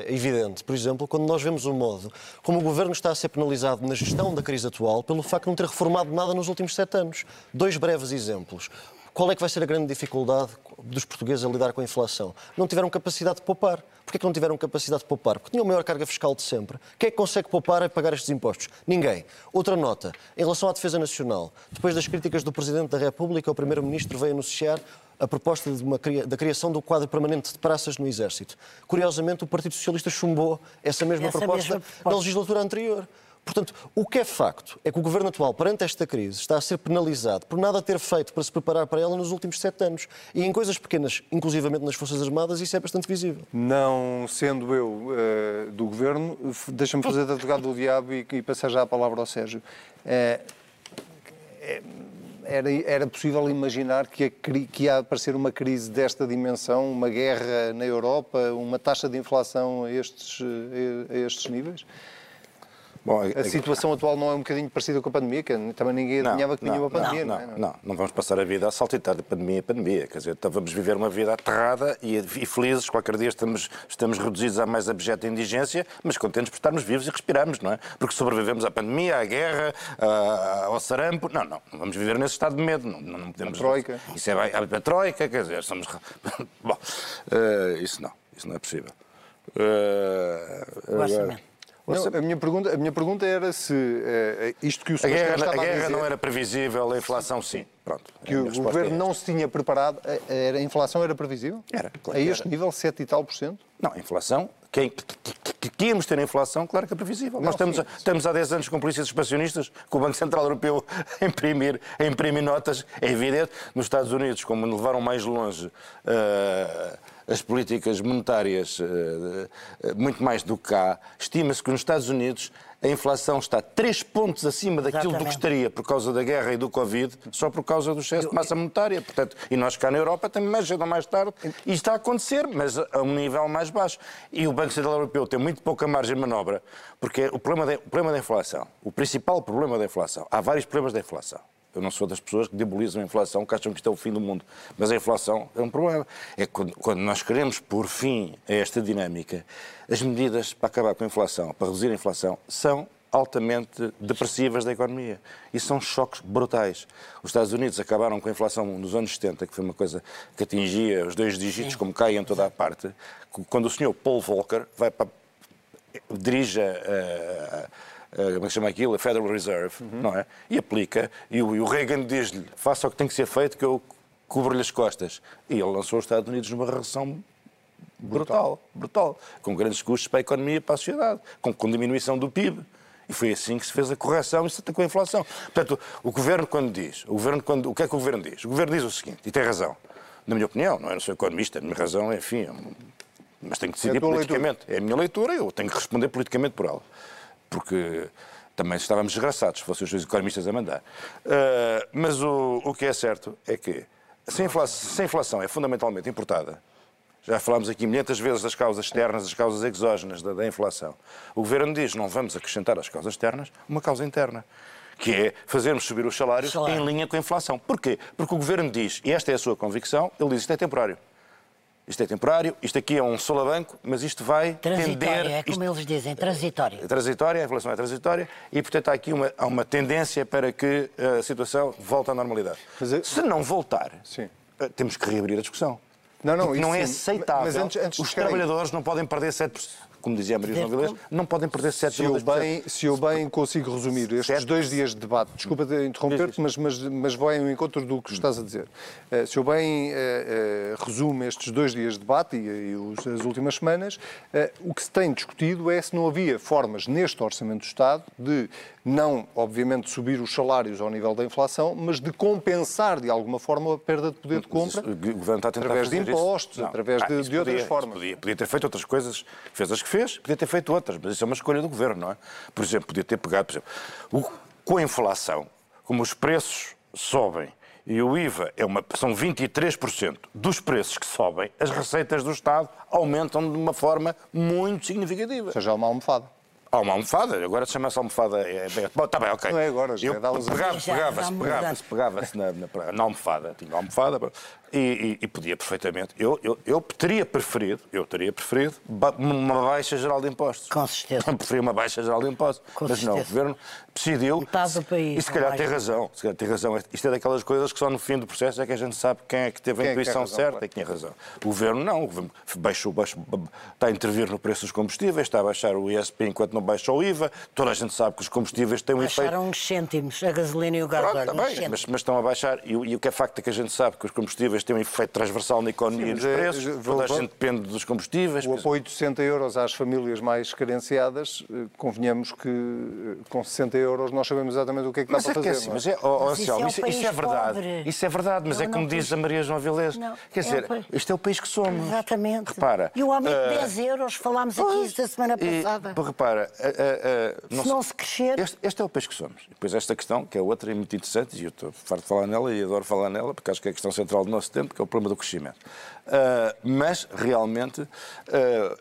[SPEAKER 10] evidente. Por exemplo, quando nós vemos o modo como o governo está a ser penalizado na gestão da crise atual pelo facto de não ter reformado nada nos últimos sete anos. Dois breves exemplos. Qual é que vai ser a grande dificuldade dos portugueses a lidar com a inflação? Não tiveram capacidade de poupar. Porquê que não tiveram capacidade de poupar? Porque tinham a maior carga fiscal de sempre. Quem é que consegue poupar e pagar estes impostos? Ninguém. Outra nota. Em relação à defesa nacional, depois das críticas do Presidente da República, o Primeiro-Ministro veio anunciar a proposta uma, da criação do quadro permanente de praças no Exército. Curiosamente, o Partido Socialista chumbou essa mesma essa proposta mesma... na legislatura anterior. Portanto, o que é facto é que o governo atual, perante esta crise, está a ser penalizado por nada ter feito para se preparar para ela nos últimos sete anos. E em coisas pequenas, inclusivamente nas Forças Armadas, isso é bastante visível.
[SPEAKER 1] Não sendo eu uh, do governo, deixa-me fazer de advogado do diabo e, e, passar já a palavra ao Sérgio. Uh, era, era, possível imaginar que, a, que ia aparecer uma crise desta dimensão, uma guerra na Europa, uma taxa de inflação a estes, a estes níveis? Bom, a, situação atual não é um bocadinho parecida com a pandemia, que também ninguém adivinhava que vinha uma pandemia,
[SPEAKER 11] não, não, não, não, não vamos passar a vida a saltitar de pandemia a pandemia, quer dizer, então vamos viver uma vida aterrada e, e felizes, qualquer dia estamos, estamos reduzidos à mais abjeta indigência, mas contentes por estarmos vivos e respiramos, não é? Porque sobrevivemos à pandemia, à guerra, ao sarampo, não, não, vamos viver nesse estado de medo, não, não podemos...
[SPEAKER 1] A troika.
[SPEAKER 11] Isso é a, a troika, quer dizer, somos... Bom, uh, isso não, isso não é possível.
[SPEAKER 9] Uh, agora,
[SPEAKER 1] não, a, minha pergunta, a minha pergunta era se uh, isto que o
[SPEAKER 11] Sr. A guerra, a guerra dizer, não era previsível, a inflação sim. Pronto.
[SPEAKER 1] Que o governo é não se tinha preparado, a, a inflação era previsível?
[SPEAKER 11] Era.
[SPEAKER 1] Claro a este era. nível, 7 e tal por cento?
[SPEAKER 11] Não, a inflação, quem, que, que, íamos ter inflação, claro que é previsível. Não, Nós estamos, estamos há 10 anos com polícias expansionistas, com o Banco Central Europeu a imprimir, a imprimir notas, é evidente. Nos Estados Unidos, como levaram mais longe. Uh, as políticas monetárias eh, muito mais do que cá, estima-se que nos Estados Unidos a inflação está 3 pontos acima daquilo Exatamente. do que estaria por causa da guerra e do Covid, só por causa do excesso de massa monetária. Portanto, e nós cá na Europa também mais cedo ou mais tarde, e está a acontecer, mas a um nível mais baixo. E o Banco Central Europeu tem muito pouca margem de manobra, porque o problema da, o problema da inflação, o principal problema da inflação, há vários problemas da inflação. Eu não sou das pessoas que debilizam a inflação, que acham que isto é o fim do mundo. Mas a inflação é um problema. É quando, quando nós queremos pôr fim a esta dinâmica, as medidas para acabar com a inflação, para reduzir a inflação, são altamente depressivas da economia. E são choques brutais. Os Estados Unidos acabaram com a inflação nos anos 70, que foi uma coisa que atingia os dois dígitos, como cai em toda a parte. Quando o senhor Paul Volcker vai para, dirige a, a como é que chama aquilo? A Federal Reserve, não é? E aplica, e o, e o Reagan diz-lhe, faça o que tem que ser feito que eu cubro-lhe as costas. E ele lançou os Estados Unidos numa recessão brutal, brutal, com grandes custos para a economia e para a sociedade, com, com diminuição do PIB. E foi assim que se fez a correção e se atacou a inflação. Portanto, o governo quando diz, o governo quando, o que é que o governo diz? O governo diz o seguinte, e tem razão, na minha opinião, não é? Não sou economista, a minha razão, enfim, é mas tenho que decidir
[SPEAKER 1] É
[SPEAKER 11] politicamente. É a minha leitura, eu tenho que responder politicamente por ela. Porque também estávamos desgraçados se fossem os economistas a mandar. Ah, mas o, o que é certo é que se a, inflação, se a inflação é fundamentalmente importada, já falámos aqui milhentas vezes das causas externas, das causas exógenas da, da inflação. O governo diz não vamos acrescentar às causas externas uma causa interna, que é fazermos subir os salários
[SPEAKER 9] Salário.
[SPEAKER 11] em linha com a inflação. Porquê? Porque o governo diz, e esta é a sua convicção, ele diz isto é temporário. Isto é temporário, isto aqui é um solavanco, mas isto vai
[SPEAKER 9] Transitória,
[SPEAKER 11] tender...
[SPEAKER 9] é como eles dizem, transitória.
[SPEAKER 11] É transitória, a inflação é transitória e, portanto, há aqui uma, há uma tendência para que a situação volte à normalidade. Se não voltar, eh, temos que reabrir a discussão.
[SPEAKER 1] Não, não,
[SPEAKER 11] não é
[SPEAKER 1] sim.
[SPEAKER 11] aceitável.
[SPEAKER 1] Mas antes- antes
[SPEAKER 11] Os
[SPEAKER 1] chegar aí-
[SPEAKER 11] trabalhadores não podem perder 7%, como dizia a Maria João Vilés, não podem perder 7%.
[SPEAKER 1] Se eu, bem, se eu bem consigo resumir estes dois dias de debate, desculpa de interromper-te, mas, mas, mas vai ao encontro do que estás a dizer. Eh, se eu bem eh, eh, resumo estes dois dias de debate e, e os- as últimas semanas, o que se tem discutido é se não havia formas neste Orçamento do Estado de não, obviamente, subir os salários ao nível da inflação, mas de compensar de alguma forma a perda de poder de compra.
[SPEAKER 11] O governo está a
[SPEAKER 1] através de impostos, através
[SPEAKER 11] Ah,
[SPEAKER 1] de, de outras
[SPEAKER 11] podia,
[SPEAKER 1] formas.
[SPEAKER 11] isso Podia, podia ter feito outras coisas, fez as que fez, podia ter feito outras, mas isso é uma escolha do governo, não é? Por exemplo, podia ter pegado, por exemplo, o- com a inflação, como os preços sobem e o IVA é uma, são 23% dos preços que sobem, as receitas do Estado aumentam de uma forma muito significativa. Ou
[SPEAKER 1] seja, há uma almofada.
[SPEAKER 11] Há uma almofada, agora chama-se almofada. É, é, bom, está bem, ok.
[SPEAKER 1] Não é agora,
[SPEAKER 11] Eu
[SPEAKER 1] é
[SPEAKER 11] pegava-. Pegava-se, pegava-se, pegava-se na, na, na almofada, tinha uma almofada e, e- e podia perfeitamente. Eu, eu, eu teria preferido, eu teria preferido ba- uma baixa geral de impostos.
[SPEAKER 9] Com certeza.
[SPEAKER 11] Preferia uma baixa geral de impostos.
[SPEAKER 9] Com
[SPEAKER 11] Mas não, o
[SPEAKER 9] certeza.
[SPEAKER 11] governo decidiu.
[SPEAKER 9] Metade do país,
[SPEAKER 11] E se calhar tem razão. Se calhar tem razão. Isto é daquelas coisas que só no fim do processo é que a gente sabe quem é que teve
[SPEAKER 1] Quem
[SPEAKER 11] a
[SPEAKER 1] é
[SPEAKER 11] intuição
[SPEAKER 1] razão,
[SPEAKER 11] certa e quem tinha razão. O governo não. O governo baixou, baixou, está a intervir no preço dos combustíveis, está a baixar o ISP enquanto não baixa o IVA. Toda a gente sabe que os combustíveis têm um efeito.
[SPEAKER 9] Baixaram uns cêntimos, a gasolina e o
[SPEAKER 11] Pronto, bem,
[SPEAKER 9] cêntimos.
[SPEAKER 11] mas, mas estão a baixar. E, o- e o que é facto é que a gente sabe que os combustíveis têm um efeito transversal na economia
[SPEAKER 1] Sim,
[SPEAKER 11] e nos
[SPEAKER 1] é-
[SPEAKER 11] preços. Toda a gente depende dos combustíveis.
[SPEAKER 1] O apoio de 60 euros às famílias mais carenciadas, eh, convenhamos que eh, com 60 euros nós sabemos exatamente o que é que
[SPEAKER 11] Mas
[SPEAKER 1] dá
[SPEAKER 11] é
[SPEAKER 1] para
[SPEAKER 11] que é
[SPEAKER 1] fazer.
[SPEAKER 11] assim,
[SPEAKER 1] não é?
[SPEAKER 11] mas é, ó,
[SPEAKER 9] Mas isso é um
[SPEAKER 11] isso, isso é verdade.
[SPEAKER 9] pobre.
[SPEAKER 11] Isso é verdade, mas
[SPEAKER 9] Não,
[SPEAKER 11] é como
[SPEAKER 9] não,
[SPEAKER 11] diz a Maria João Vilés.
[SPEAKER 9] Não,
[SPEAKER 11] Quer
[SPEAKER 9] é
[SPEAKER 11] dizer,
[SPEAKER 9] um
[SPEAKER 11] este é o país que somos.
[SPEAKER 9] Exatamente.
[SPEAKER 11] Repara.
[SPEAKER 9] E o aumento de
[SPEAKER 11] eh,
[SPEAKER 9] 10 euros, falámos aqui
[SPEAKER 11] pois,
[SPEAKER 9] isso da semana passada.
[SPEAKER 11] repara, eh, eh, eh,
[SPEAKER 9] Se não se crescer.
[SPEAKER 11] Este, este é o país que somos. E depois esta questão, que é outra e muito interessante, e eu estou farto de falar nela e adoro falar nela, porque acho que é a questão central do nosso tempo, que é o problema do crescimento. Ah, mas, realmente, ah,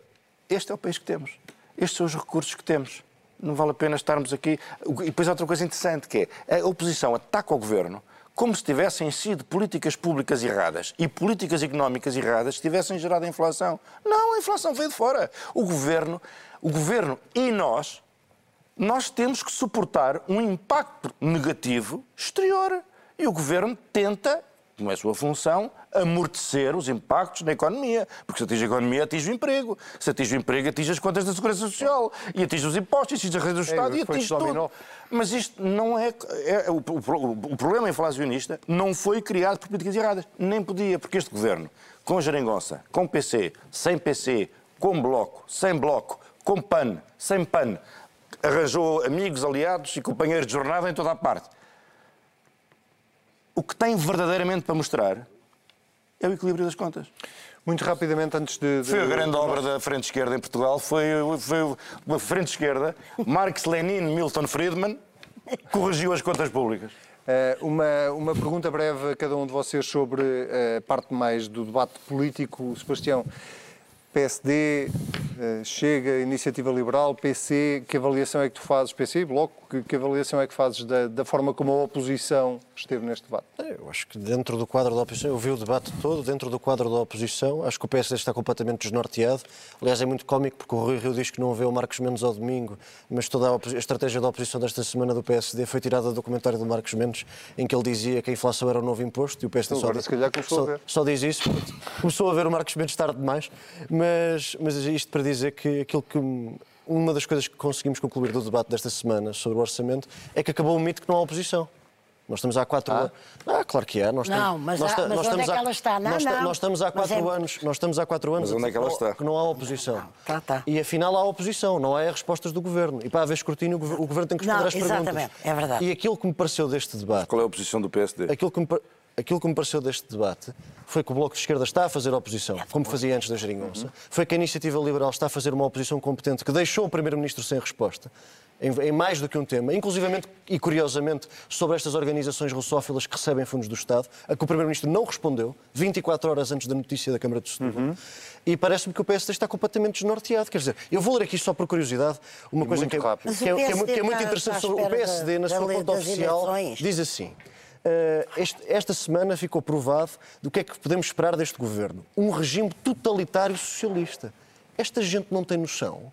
[SPEAKER 11] este é o país que temos. Estes são os recursos que temos. Não vale a pena estarmos aqui. E depois há outra coisa interessante, que é a oposição ataca o governo como se tivessem sido políticas públicas erradas e políticas económicas erradas tivessem gerado a inflação. Não, a inflação veio de fora. O governo, o governo e nós nós temos que suportar um impacto negativo exterior. E o governo tenta, como é a sua função, amortecer os impactos na economia. Porque se atinge a economia, atinge o emprego. Se atinge o emprego, atinge as contas da Segurança Social. E atinge os impostos, atinge a rede do Estado e
[SPEAKER 1] efeitos
[SPEAKER 11] atinge tudo. Mas isto não é. é- o, o- o problema inflacionista não foi criado por políticas erradas. Nem podia, porque este governo, com geringonça, com PC, sem PC, com bloco, sem bloco, com PAN, sem PAN, arranjou amigos, aliados e companheiros de jornada em toda a parte. O que tem verdadeiramente para mostrar é o equilíbrio das contas.
[SPEAKER 1] Muito rapidamente, antes de. de-
[SPEAKER 11] Foi a grande obra da frente esquerda em Portugal, foi, foi a frente esquerda, Marx, Lenin, Milton Friedman, corrigiu as contas públicas.
[SPEAKER 1] Eh, uma, uma pergunta breve a cada um de vocês sobre eh, a parte mais do debate político. Sebastião, PSD, eh, Chega, Iniciativa Liberal, PC, que avaliação é que tu fazes, PC e Bloco, que, que avaliação é que fazes da, da forma como a oposição esteve neste debate?
[SPEAKER 10] Eu acho que dentro do quadro da oposição, eu vi o debate todo, dentro do quadro da oposição, acho que o PSD está completamente desnorteado. Aliás, é muito cómico porque o Rui Rio diz que não vê o Marcos Mendes ao domingo, mas toda a, estratégia da oposição desta semana do PSD foi tirada do comentário do Marcos Mendes, em que ele dizia que a inflação era o novo imposto e o PSD só,
[SPEAKER 1] agora,
[SPEAKER 10] só,
[SPEAKER 1] a ver.
[SPEAKER 10] só diz isso. Começou a ver o Marcos Mendes tarde demais, mas, mas isto para dizer que aquilo que. uma das coisas que conseguimos concluir do debate desta semana sobre o orçamento é que acabou o mito que não há oposição. Nós estamos há quatro anos. Ah, claro que é. Nós
[SPEAKER 9] Não,
[SPEAKER 10] estamos-
[SPEAKER 9] mas
[SPEAKER 10] nós
[SPEAKER 9] há- mas
[SPEAKER 10] nós
[SPEAKER 9] onde
[SPEAKER 10] estamos
[SPEAKER 9] é que
[SPEAKER 10] há-
[SPEAKER 9] ela está? Não,
[SPEAKER 10] nós
[SPEAKER 9] não.
[SPEAKER 10] Nós estamos há
[SPEAKER 9] Mas
[SPEAKER 10] quatro
[SPEAKER 9] é-
[SPEAKER 10] anos. Nós estamos há quatro anos.
[SPEAKER 11] Mas onde é que ela está?
[SPEAKER 10] Que não há oposição.
[SPEAKER 9] Tá, tá.
[SPEAKER 10] E afinal há oposição, não há as respostas do governo. E para haver escrutínio, o gover- o governo tem que responder
[SPEAKER 9] Não,
[SPEAKER 10] às perguntas.
[SPEAKER 9] exatamente, é verdade.
[SPEAKER 10] E aquilo que me pareceu deste debate.
[SPEAKER 11] Qual é a posição do PSD?
[SPEAKER 10] Aquilo que me, pa- aquilo que me pareceu deste debate foi que o Bloco de Esquerda está a fazer oposição, como fazia antes da geringonça. Foi que a Iniciativa Liberal está a fazer uma oposição competente que deixou o Primeiro-Ministro sem resposta. Em, em mais do que um tema, inclusivamente e curiosamente sobre estas organizações russófilas que recebem fundos do Estado, a que o Primeiro-Ministro não respondeu, 24 horas antes da notícia da Câmara de Setúbal, e parece-me que o PSD está completamente desnorteado. Quer dizer, eu vou ler aqui só por curiosidade uma
[SPEAKER 1] E
[SPEAKER 10] coisa que é, que é- que é muito- que é muito interessante sobre o PSD, na sua conta oficial,
[SPEAKER 9] eleições.
[SPEAKER 10] diz assim. "Uh, este- esta semana ficou provado do que é que podemos esperar deste governo. Um regime totalitário socialista. Esta gente não tem noção.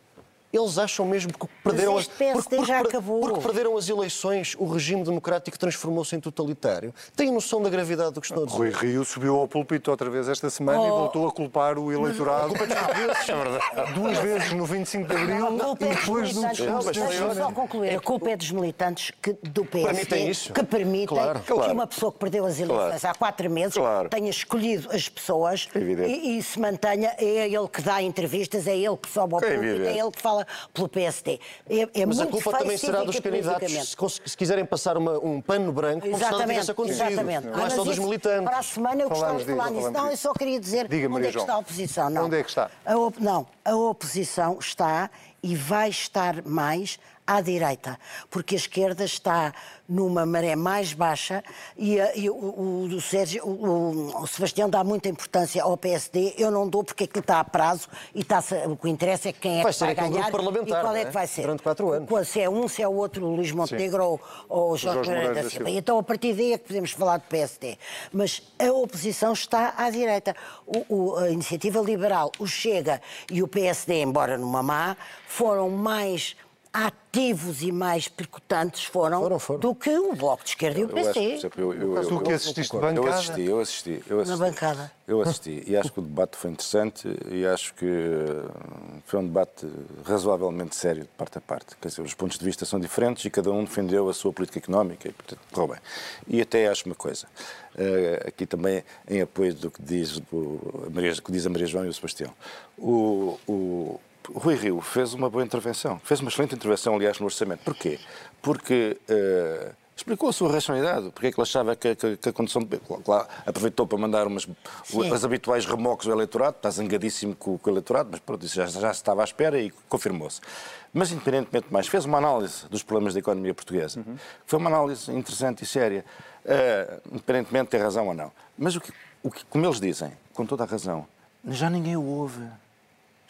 [SPEAKER 10] Eles acham mesmo que perderam
[SPEAKER 9] PSD já acabou.
[SPEAKER 10] porque perderam as eleições, o regime democrático transformou-se em totalitário. Têm noção da gravidade do que estão a dizer?
[SPEAKER 1] Rui Rio subiu ao púlpito outra vez esta semana e
[SPEAKER 9] Oh.
[SPEAKER 1] voltou a culpar o eleitorado duas vezes no 25 de Abril
[SPEAKER 9] A culpa
[SPEAKER 1] e
[SPEAKER 9] é dos
[SPEAKER 1] depois do
[SPEAKER 9] Deixa-me só concluir. A culpa é dos militantes que, do PSD
[SPEAKER 10] Permitem isso?
[SPEAKER 9] que permitem
[SPEAKER 10] Claro.
[SPEAKER 9] que
[SPEAKER 11] Claro.
[SPEAKER 9] uma pessoa que perdeu as eleições
[SPEAKER 11] Claro.
[SPEAKER 9] há quatro meses
[SPEAKER 11] Claro.
[SPEAKER 9] tenha escolhido as pessoas e, e se mantenha. É ele que dá entrevistas, é ele que sobe ao
[SPEAKER 11] É
[SPEAKER 9] púlpito, é
[SPEAKER 11] evidente.
[SPEAKER 9] ele que fala pelo PSD. É, é
[SPEAKER 10] Mas a culpa também será dos
[SPEAKER 9] e
[SPEAKER 10] candidatos se, quiserem passar uma- um pano branco, como se nada
[SPEAKER 9] Exatamente,
[SPEAKER 10] tivesse acontecido.
[SPEAKER 9] exatamente.
[SPEAKER 10] Não é só dos militantes.
[SPEAKER 9] Para a semana eu gostava de falar nisso. Não, eu só queria dizer
[SPEAKER 1] Diga,
[SPEAKER 9] onde é que está a oposição. Não.
[SPEAKER 1] Onde é que está?
[SPEAKER 9] A op- Não, a oposição está e vai estar mais à direita, porque a esquerda está numa maré mais baixa e, a- e o, o- o Sérgio, o, o- Sebastião dá muita importância ao PSD. Eu não dou porque aquilo está a prazo e está o que interessa é quem é
[SPEAKER 10] Vai
[SPEAKER 9] que vai ganhar e qual é
[SPEAKER 10] é?
[SPEAKER 9] que vai ser.
[SPEAKER 10] Durante quatro anos.
[SPEAKER 9] Se é um, se é o outro, o Luís Montenegro ou, ou o Jorge
[SPEAKER 1] Jorge
[SPEAKER 9] da Silva. Então, a partir daí é que podemos falar de PSD. Mas a oposição está à direita. A Iniciativa Liberal, o Chega e o PSD, embora numa má, foram mais ativos e mais percutantes foram,
[SPEAKER 10] Foram, foram.
[SPEAKER 9] do que o Bloco de Esquerda e o
[SPEAKER 11] Eu
[SPEAKER 9] PC.
[SPEAKER 11] eu- eu- eu-
[SPEAKER 1] Tu que
[SPEAKER 11] eu-
[SPEAKER 1] assististe de
[SPEAKER 11] Eu
[SPEAKER 1] bancada.
[SPEAKER 11] assisti, eu assisti, eu assisti.
[SPEAKER 9] bancada.
[SPEAKER 11] Eu assisti e acho que o debate foi interessante e acho que eh, foi um debate razoavelmente sério de parte a parte. Quer dizer, os pontos de vista são diferentes e cada um defendeu a sua política económica e, portanto, correu bem. E até acho uma coisa, eh, aqui também em apoio do que diz, o, a Maria, que diz a Maria João e o Sebastião. O, o Rui Rio fez uma boa intervenção, fez uma excelente intervenção, aliás, no orçamento. Porquê? Porque eh, explicou a sua racionalidade, porque é que ele achava que, que- que a condição de... Claro, aproveitou para mandar umas, as habituais remoques ao eleitorado, está zangadíssimo com, com o eleitorado, mas pronto, isso já, já se estava à espera e confirmou-se. Mas, independentemente de mais, fez uma análise dos problemas da economia portuguesa. Foi uma análise interessante e séria, eh, independentemente de ter razão ou não. Mas o que, o que, como eles dizem, com toda a razão, já ninguém o ouve.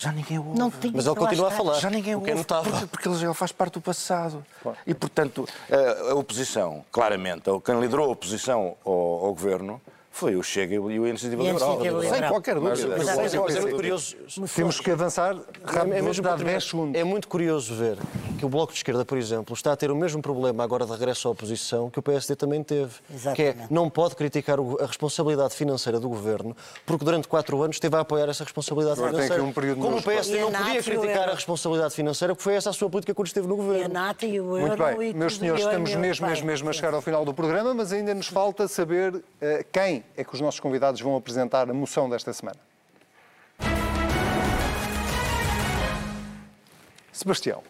[SPEAKER 11] Já ninguém o ouve.
[SPEAKER 9] Não tinha
[SPEAKER 10] Mas ele continua a falar.
[SPEAKER 11] Já ninguém
[SPEAKER 10] é
[SPEAKER 11] ouve,
[SPEAKER 10] notável.
[SPEAKER 11] porque, porque ele já faz parte do passado. E, portanto, a, a oposição, claramente, ou quem liderou a oposição ao, ao governo foi o Chega e o e a Iniciativa
[SPEAKER 9] E
[SPEAKER 11] Liberal. Sem qualquer dúvida.
[SPEAKER 10] Mas, é mas é muito curioso.
[SPEAKER 1] Temos que avançar rápido,
[SPEAKER 10] É,
[SPEAKER 1] vou
[SPEAKER 10] mesmo
[SPEAKER 1] dar
[SPEAKER 10] porque
[SPEAKER 1] 10 segundos.
[SPEAKER 10] é muito curioso ver que o Bloco de Esquerda, por exemplo, está a ter o mesmo problema agora de regresso à oposição que o PSD também teve. Que é,
[SPEAKER 9] Exatamente.
[SPEAKER 10] não pode criticar a responsabilidade financeira do governo, porque durante quatro anos esteve a apoiar essa responsabilidade
[SPEAKER 1] Agora tem
[SPEAKER 10] financeira.
[SPEAKER 1] aqui um período
[SPEAKER 10] Como o PSD
[SPEAKER 9] E
[SPEAKER 10] não podia
[SPEAKER 9] e
[SPEAKER 10] criticar a responsabilidade financeira, porque foi essa a sua política quando esteve no
[SPEAKER 9] E a
[SPEAKER 10] governo.
[SPEAKER 9] nata e o
[SPEAKER 1] Muito bem,
[SPEAKER 9] e
[SPEAKER 1] meus senhores,
[SPEAKER 9] e
[SPEAKER 1] estamos mesmo, mesmo, mesmo a chegar ao final do programa, mas ainda nos falta saber eh, é que os nossos convidados vão apresentar a moção desta semana. Sebastião.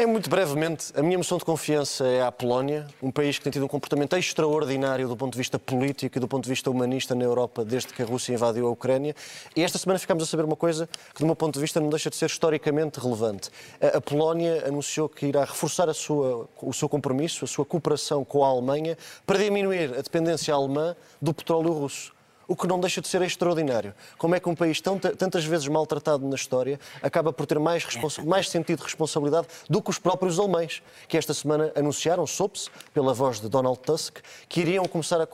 [SPEAKER 10] É muito brevemente, a minha moção de confiança é à Polónia, um país que tem tido um comportamento extraordinário do ponto de vista político e do ponto de vista humanista na Europa desde que a Rússia invadiu a Ucrânia. E esta semana ficámos a saber uma coisa que, do meu ponto de vista, não deixa de ser historicamente relevante. A Polónia anunciou que irá reforçar sua- o seu compromisso, a sua cooperação com a Alemanha para diminuir a dependência alemã do petróleo russo o que não deixa de ser extraordinário. Como é que um país tão, tantas vezes maltratado na história acaba por ter mais, mais sentido de responsabilidade do que os próprios alemães, que esta semana anunciaram, soube-se, pela voz de Donald Tusk, que iriam começar a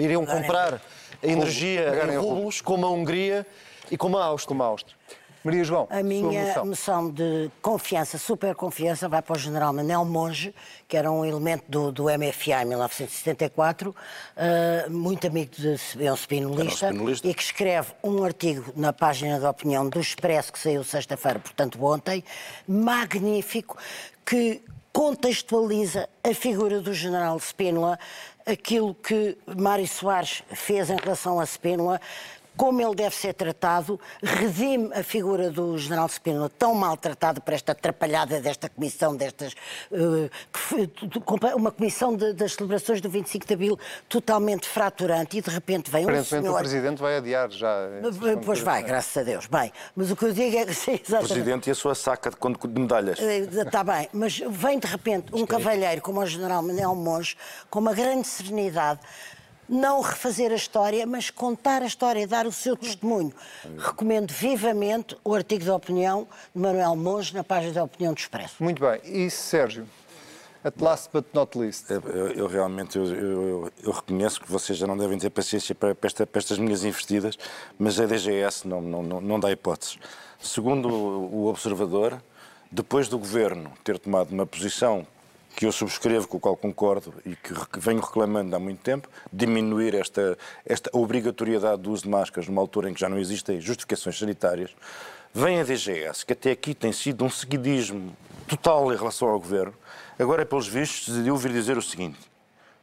[SPEAKER 10] iriam comprar energia em rublos, como a Hungria e como a Áustria.
[SPEAKER 1] Como a Áustria. Maria João,
[SPEAKER 9] A
[SPEAKER 1] sua
[SPEAKER 9] minha
[SPEAKER 1] moção.
[SPEAKER 9] moção de confiança, super confiança, vai para o general Manel Monge, que era um elemento do, do MFA em 1974, eh, muito amigo de é um spinolista,
[SPEAKER 11] um spinolista.
[SPEAKER 9] e que escreve um artigo na página de opinião do Expresso, que saiu sexta-feira, portanto ontem, magnífico, que contextualiza a figura do general Spínola, aquilo que Mário Soares fez em relação a Spínola, como ele deve ser tratado, redime a figura do general Spínola, tão maltratado por esta atrapalhada desta comissão, destas, eh, uma comissão de- das celebrações do 25 de Abril totalmente fraturante e de repente vem um
[SPEAKER 1] Aparentemente
[SPEAKER 9] senhor...
[SPEAKER 1] o Presidente vai adiar já. de
[SPEAKER 9] Pois vai, graças a Deus. Bem, mas o que eu digo é que sim,
[SPEAKER 11] O
[SPEAKER 9] exatamente.
[SPEAKER 11] Presidente e a sua saca de, de medalhas.
[SPEAKER 9] Está bem, mas vem de repente um cavalheiro como o general Manuel Monge, com uma grande serenidade, não refazer a história, mas contar a história, dar o seu testemunho. Recomendo vivamente o artigo de opinião de Manuel Monge na página da Opinião do Expresso.
[SPEAKER 1] Muito bem. E Sérgio, at last but not least.
[SPEAKER 11] Eu, eu realmente eu, eu- eu reconheço que vocês já não devem ter paciência para, para esta- para estas minhas investidas, mas a DGS não, não, não, não dá hipóteses. Segundo o, o observador, depois do governo ter tomado uma posição que eu subscrevo, com o qual concordo e que venho reclamando há muito tempo, diminuir esta, esta obrigatoriedade do uso de máscaras numa altura em que já não existem justificações sanitárias, vem a DGS, que até aqui tem sido um seguidismo total em relação ao governo, agora, pelos vistos, decidiu vir dizer o seguinte: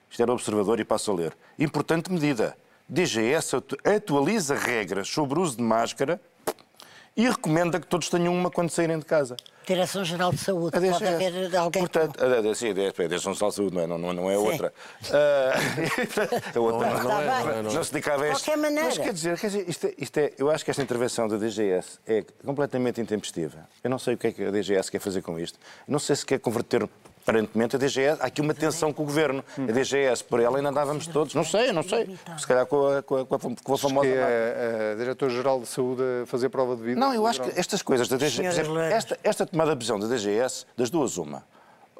[SPEAKER 11] isto era observador e passo a ler. Importante medida. DGS atu- atualiza regras sobre o uso de máscara e recomenda que todos tenham uma quando saírem de casa.
[SPEAKER 9] Direção-Geral de Saúde,
[SPEAKER 11] A
[SPEAKER 9] pode haver alguém
[SPEAKER 11] Portanto, a, a, a Direção-Geral de Saúde não é, não, não é
[SPEAKER 9] Sim.
[SPEAKER 11] outra. Ah, a outra não,
[SPEAKER 9] Não é,
[SPEAKER 11] é,
[SPEAKER 9] não é,
[SPEAKER 11] não,
[SPEAKER 9] não é.
[SPEAKER 11] se dedicava a
[SPEAKER 9] De
[SPEAKER 11] este.
[SPEAKER 9] qualquer maneira.
[SPEAKER 11] Mas quer dizer, quer dizer isto, é, isto é- eu acho que esta intervenção da DGS é completamente intempestiva. Eu não sei o que é que a DGS quer fazer com isto. Não sei se quer converter aparentemente a DGS. Há aqui uma tensão com o governo. A DGS, por ela ainda andávamos todos. Não sei, não sei. Se calhar com a, com a, com a, com a famosa.
[SPEAKER 1] Que é a Diretora-Geral de Saúde a fazer prova de vida.
[SPEAKER 11] Não, eu acho que estas coisas da DGS, esta, esta tomada de decisão da DGS, das duas, uma.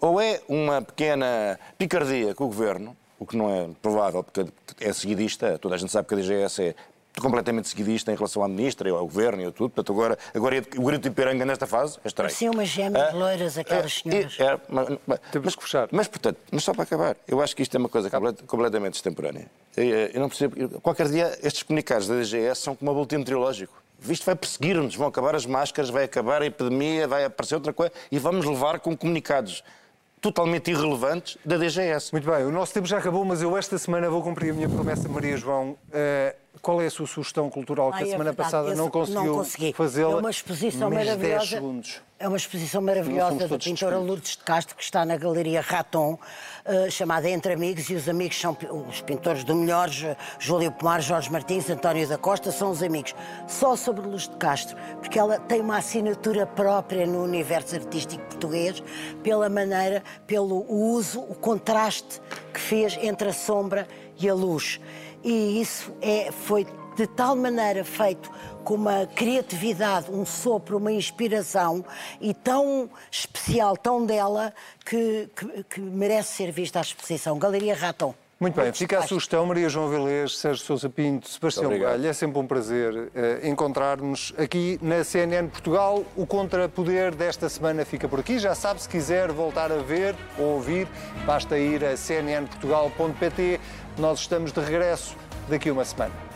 [SPEAKER 11] Ou é uma pequena picardia com o governo, o que não é provável, porque é seguidista, toda a gente sabe que a DGS é completamente seguidista em relação à ministra, ao governo e a tudo. Portanto, agora, agora é o grito de Ipiranga nesta fase é estranho.
[SPEAKER 9] Pareciam umas gêmeas
[SPEAKER 11] Ah,
[SPEAKER 9] loiras, aquelas
[SPEAKER 11] é,
[SPEAKER 9] senhoras.
[SPEAKER 11] é, mas, mas-
[SPEAKER 1] Temos que fechar.
[SPEAKER 11] mas, portanto, mas só para acabar, eu acho que isto é uma coisa complet- completamente extemporânea. Eu, eu não percebo. Qualquer dia, estes comunicados da DGS são como um boletim meteorológico. Isto vai perseguir-nos, vão acabar as máscaras, vai acabar a epidemia, vai aparecer outra coisa e vamos levar com comunicados totalmente irrelevantes da DGS.
[SPEAKER 1] Muito bem, o nosso tempo já acabou, mas eu esta semana vou cumprir a minha promessa, Maria João. Eh, qual é a sua sugestão cultural que
[SPEAKER 9] Ai,
[SPEAKER 1] a
[SPEAKER 9] é
[SPEAKER 1] semana
[SPEAKER 9] verdade,
[SPEAKER 1] passada não conseguiu
[SPEAKER 9] consegui.
[SPEAKER 1] fazê-la?
[SPEAKER 9] É uma exposição
[SPEAKER 1] Menos 10
[SPEAKER 9] maravilhosa. É uma exposição maravilhosa da pintora. Lourdes de Castro, que está na Galeria Raton, eh, chamada Entre Amigos, e os amigos são os pintores do melhor, Júlio Pomar, Jorge Martins, António da Costa, são os amigos. Só sobre Lourdes de Castro, porque ela tem uma assinatura própria no universo artístico português, pela maneira, pelo uso, o contraste que fez entre a sombra e a luz. E isso é, foi de tal maneira feito com uma criatividade, um sopro, uma inspiração e tão especial, tão dela, que, que- que merece ser vista a exposição. Galeria Raton.
[SPEAKER 1] Muito bem, fica a sugestão, Maria João Vilês, Sérgio Sousa Pinto, Sebastião. Galho. É sempre um prazer eh, encontrar-nos aqui na CNN Portugal. O Contrapoder desta semana fica por aqui. Já sabe, se quiser voltar a ver ou ouvir, basta ir a cnnportugal.pt. Nós estamos de regresso daqui a uma semana.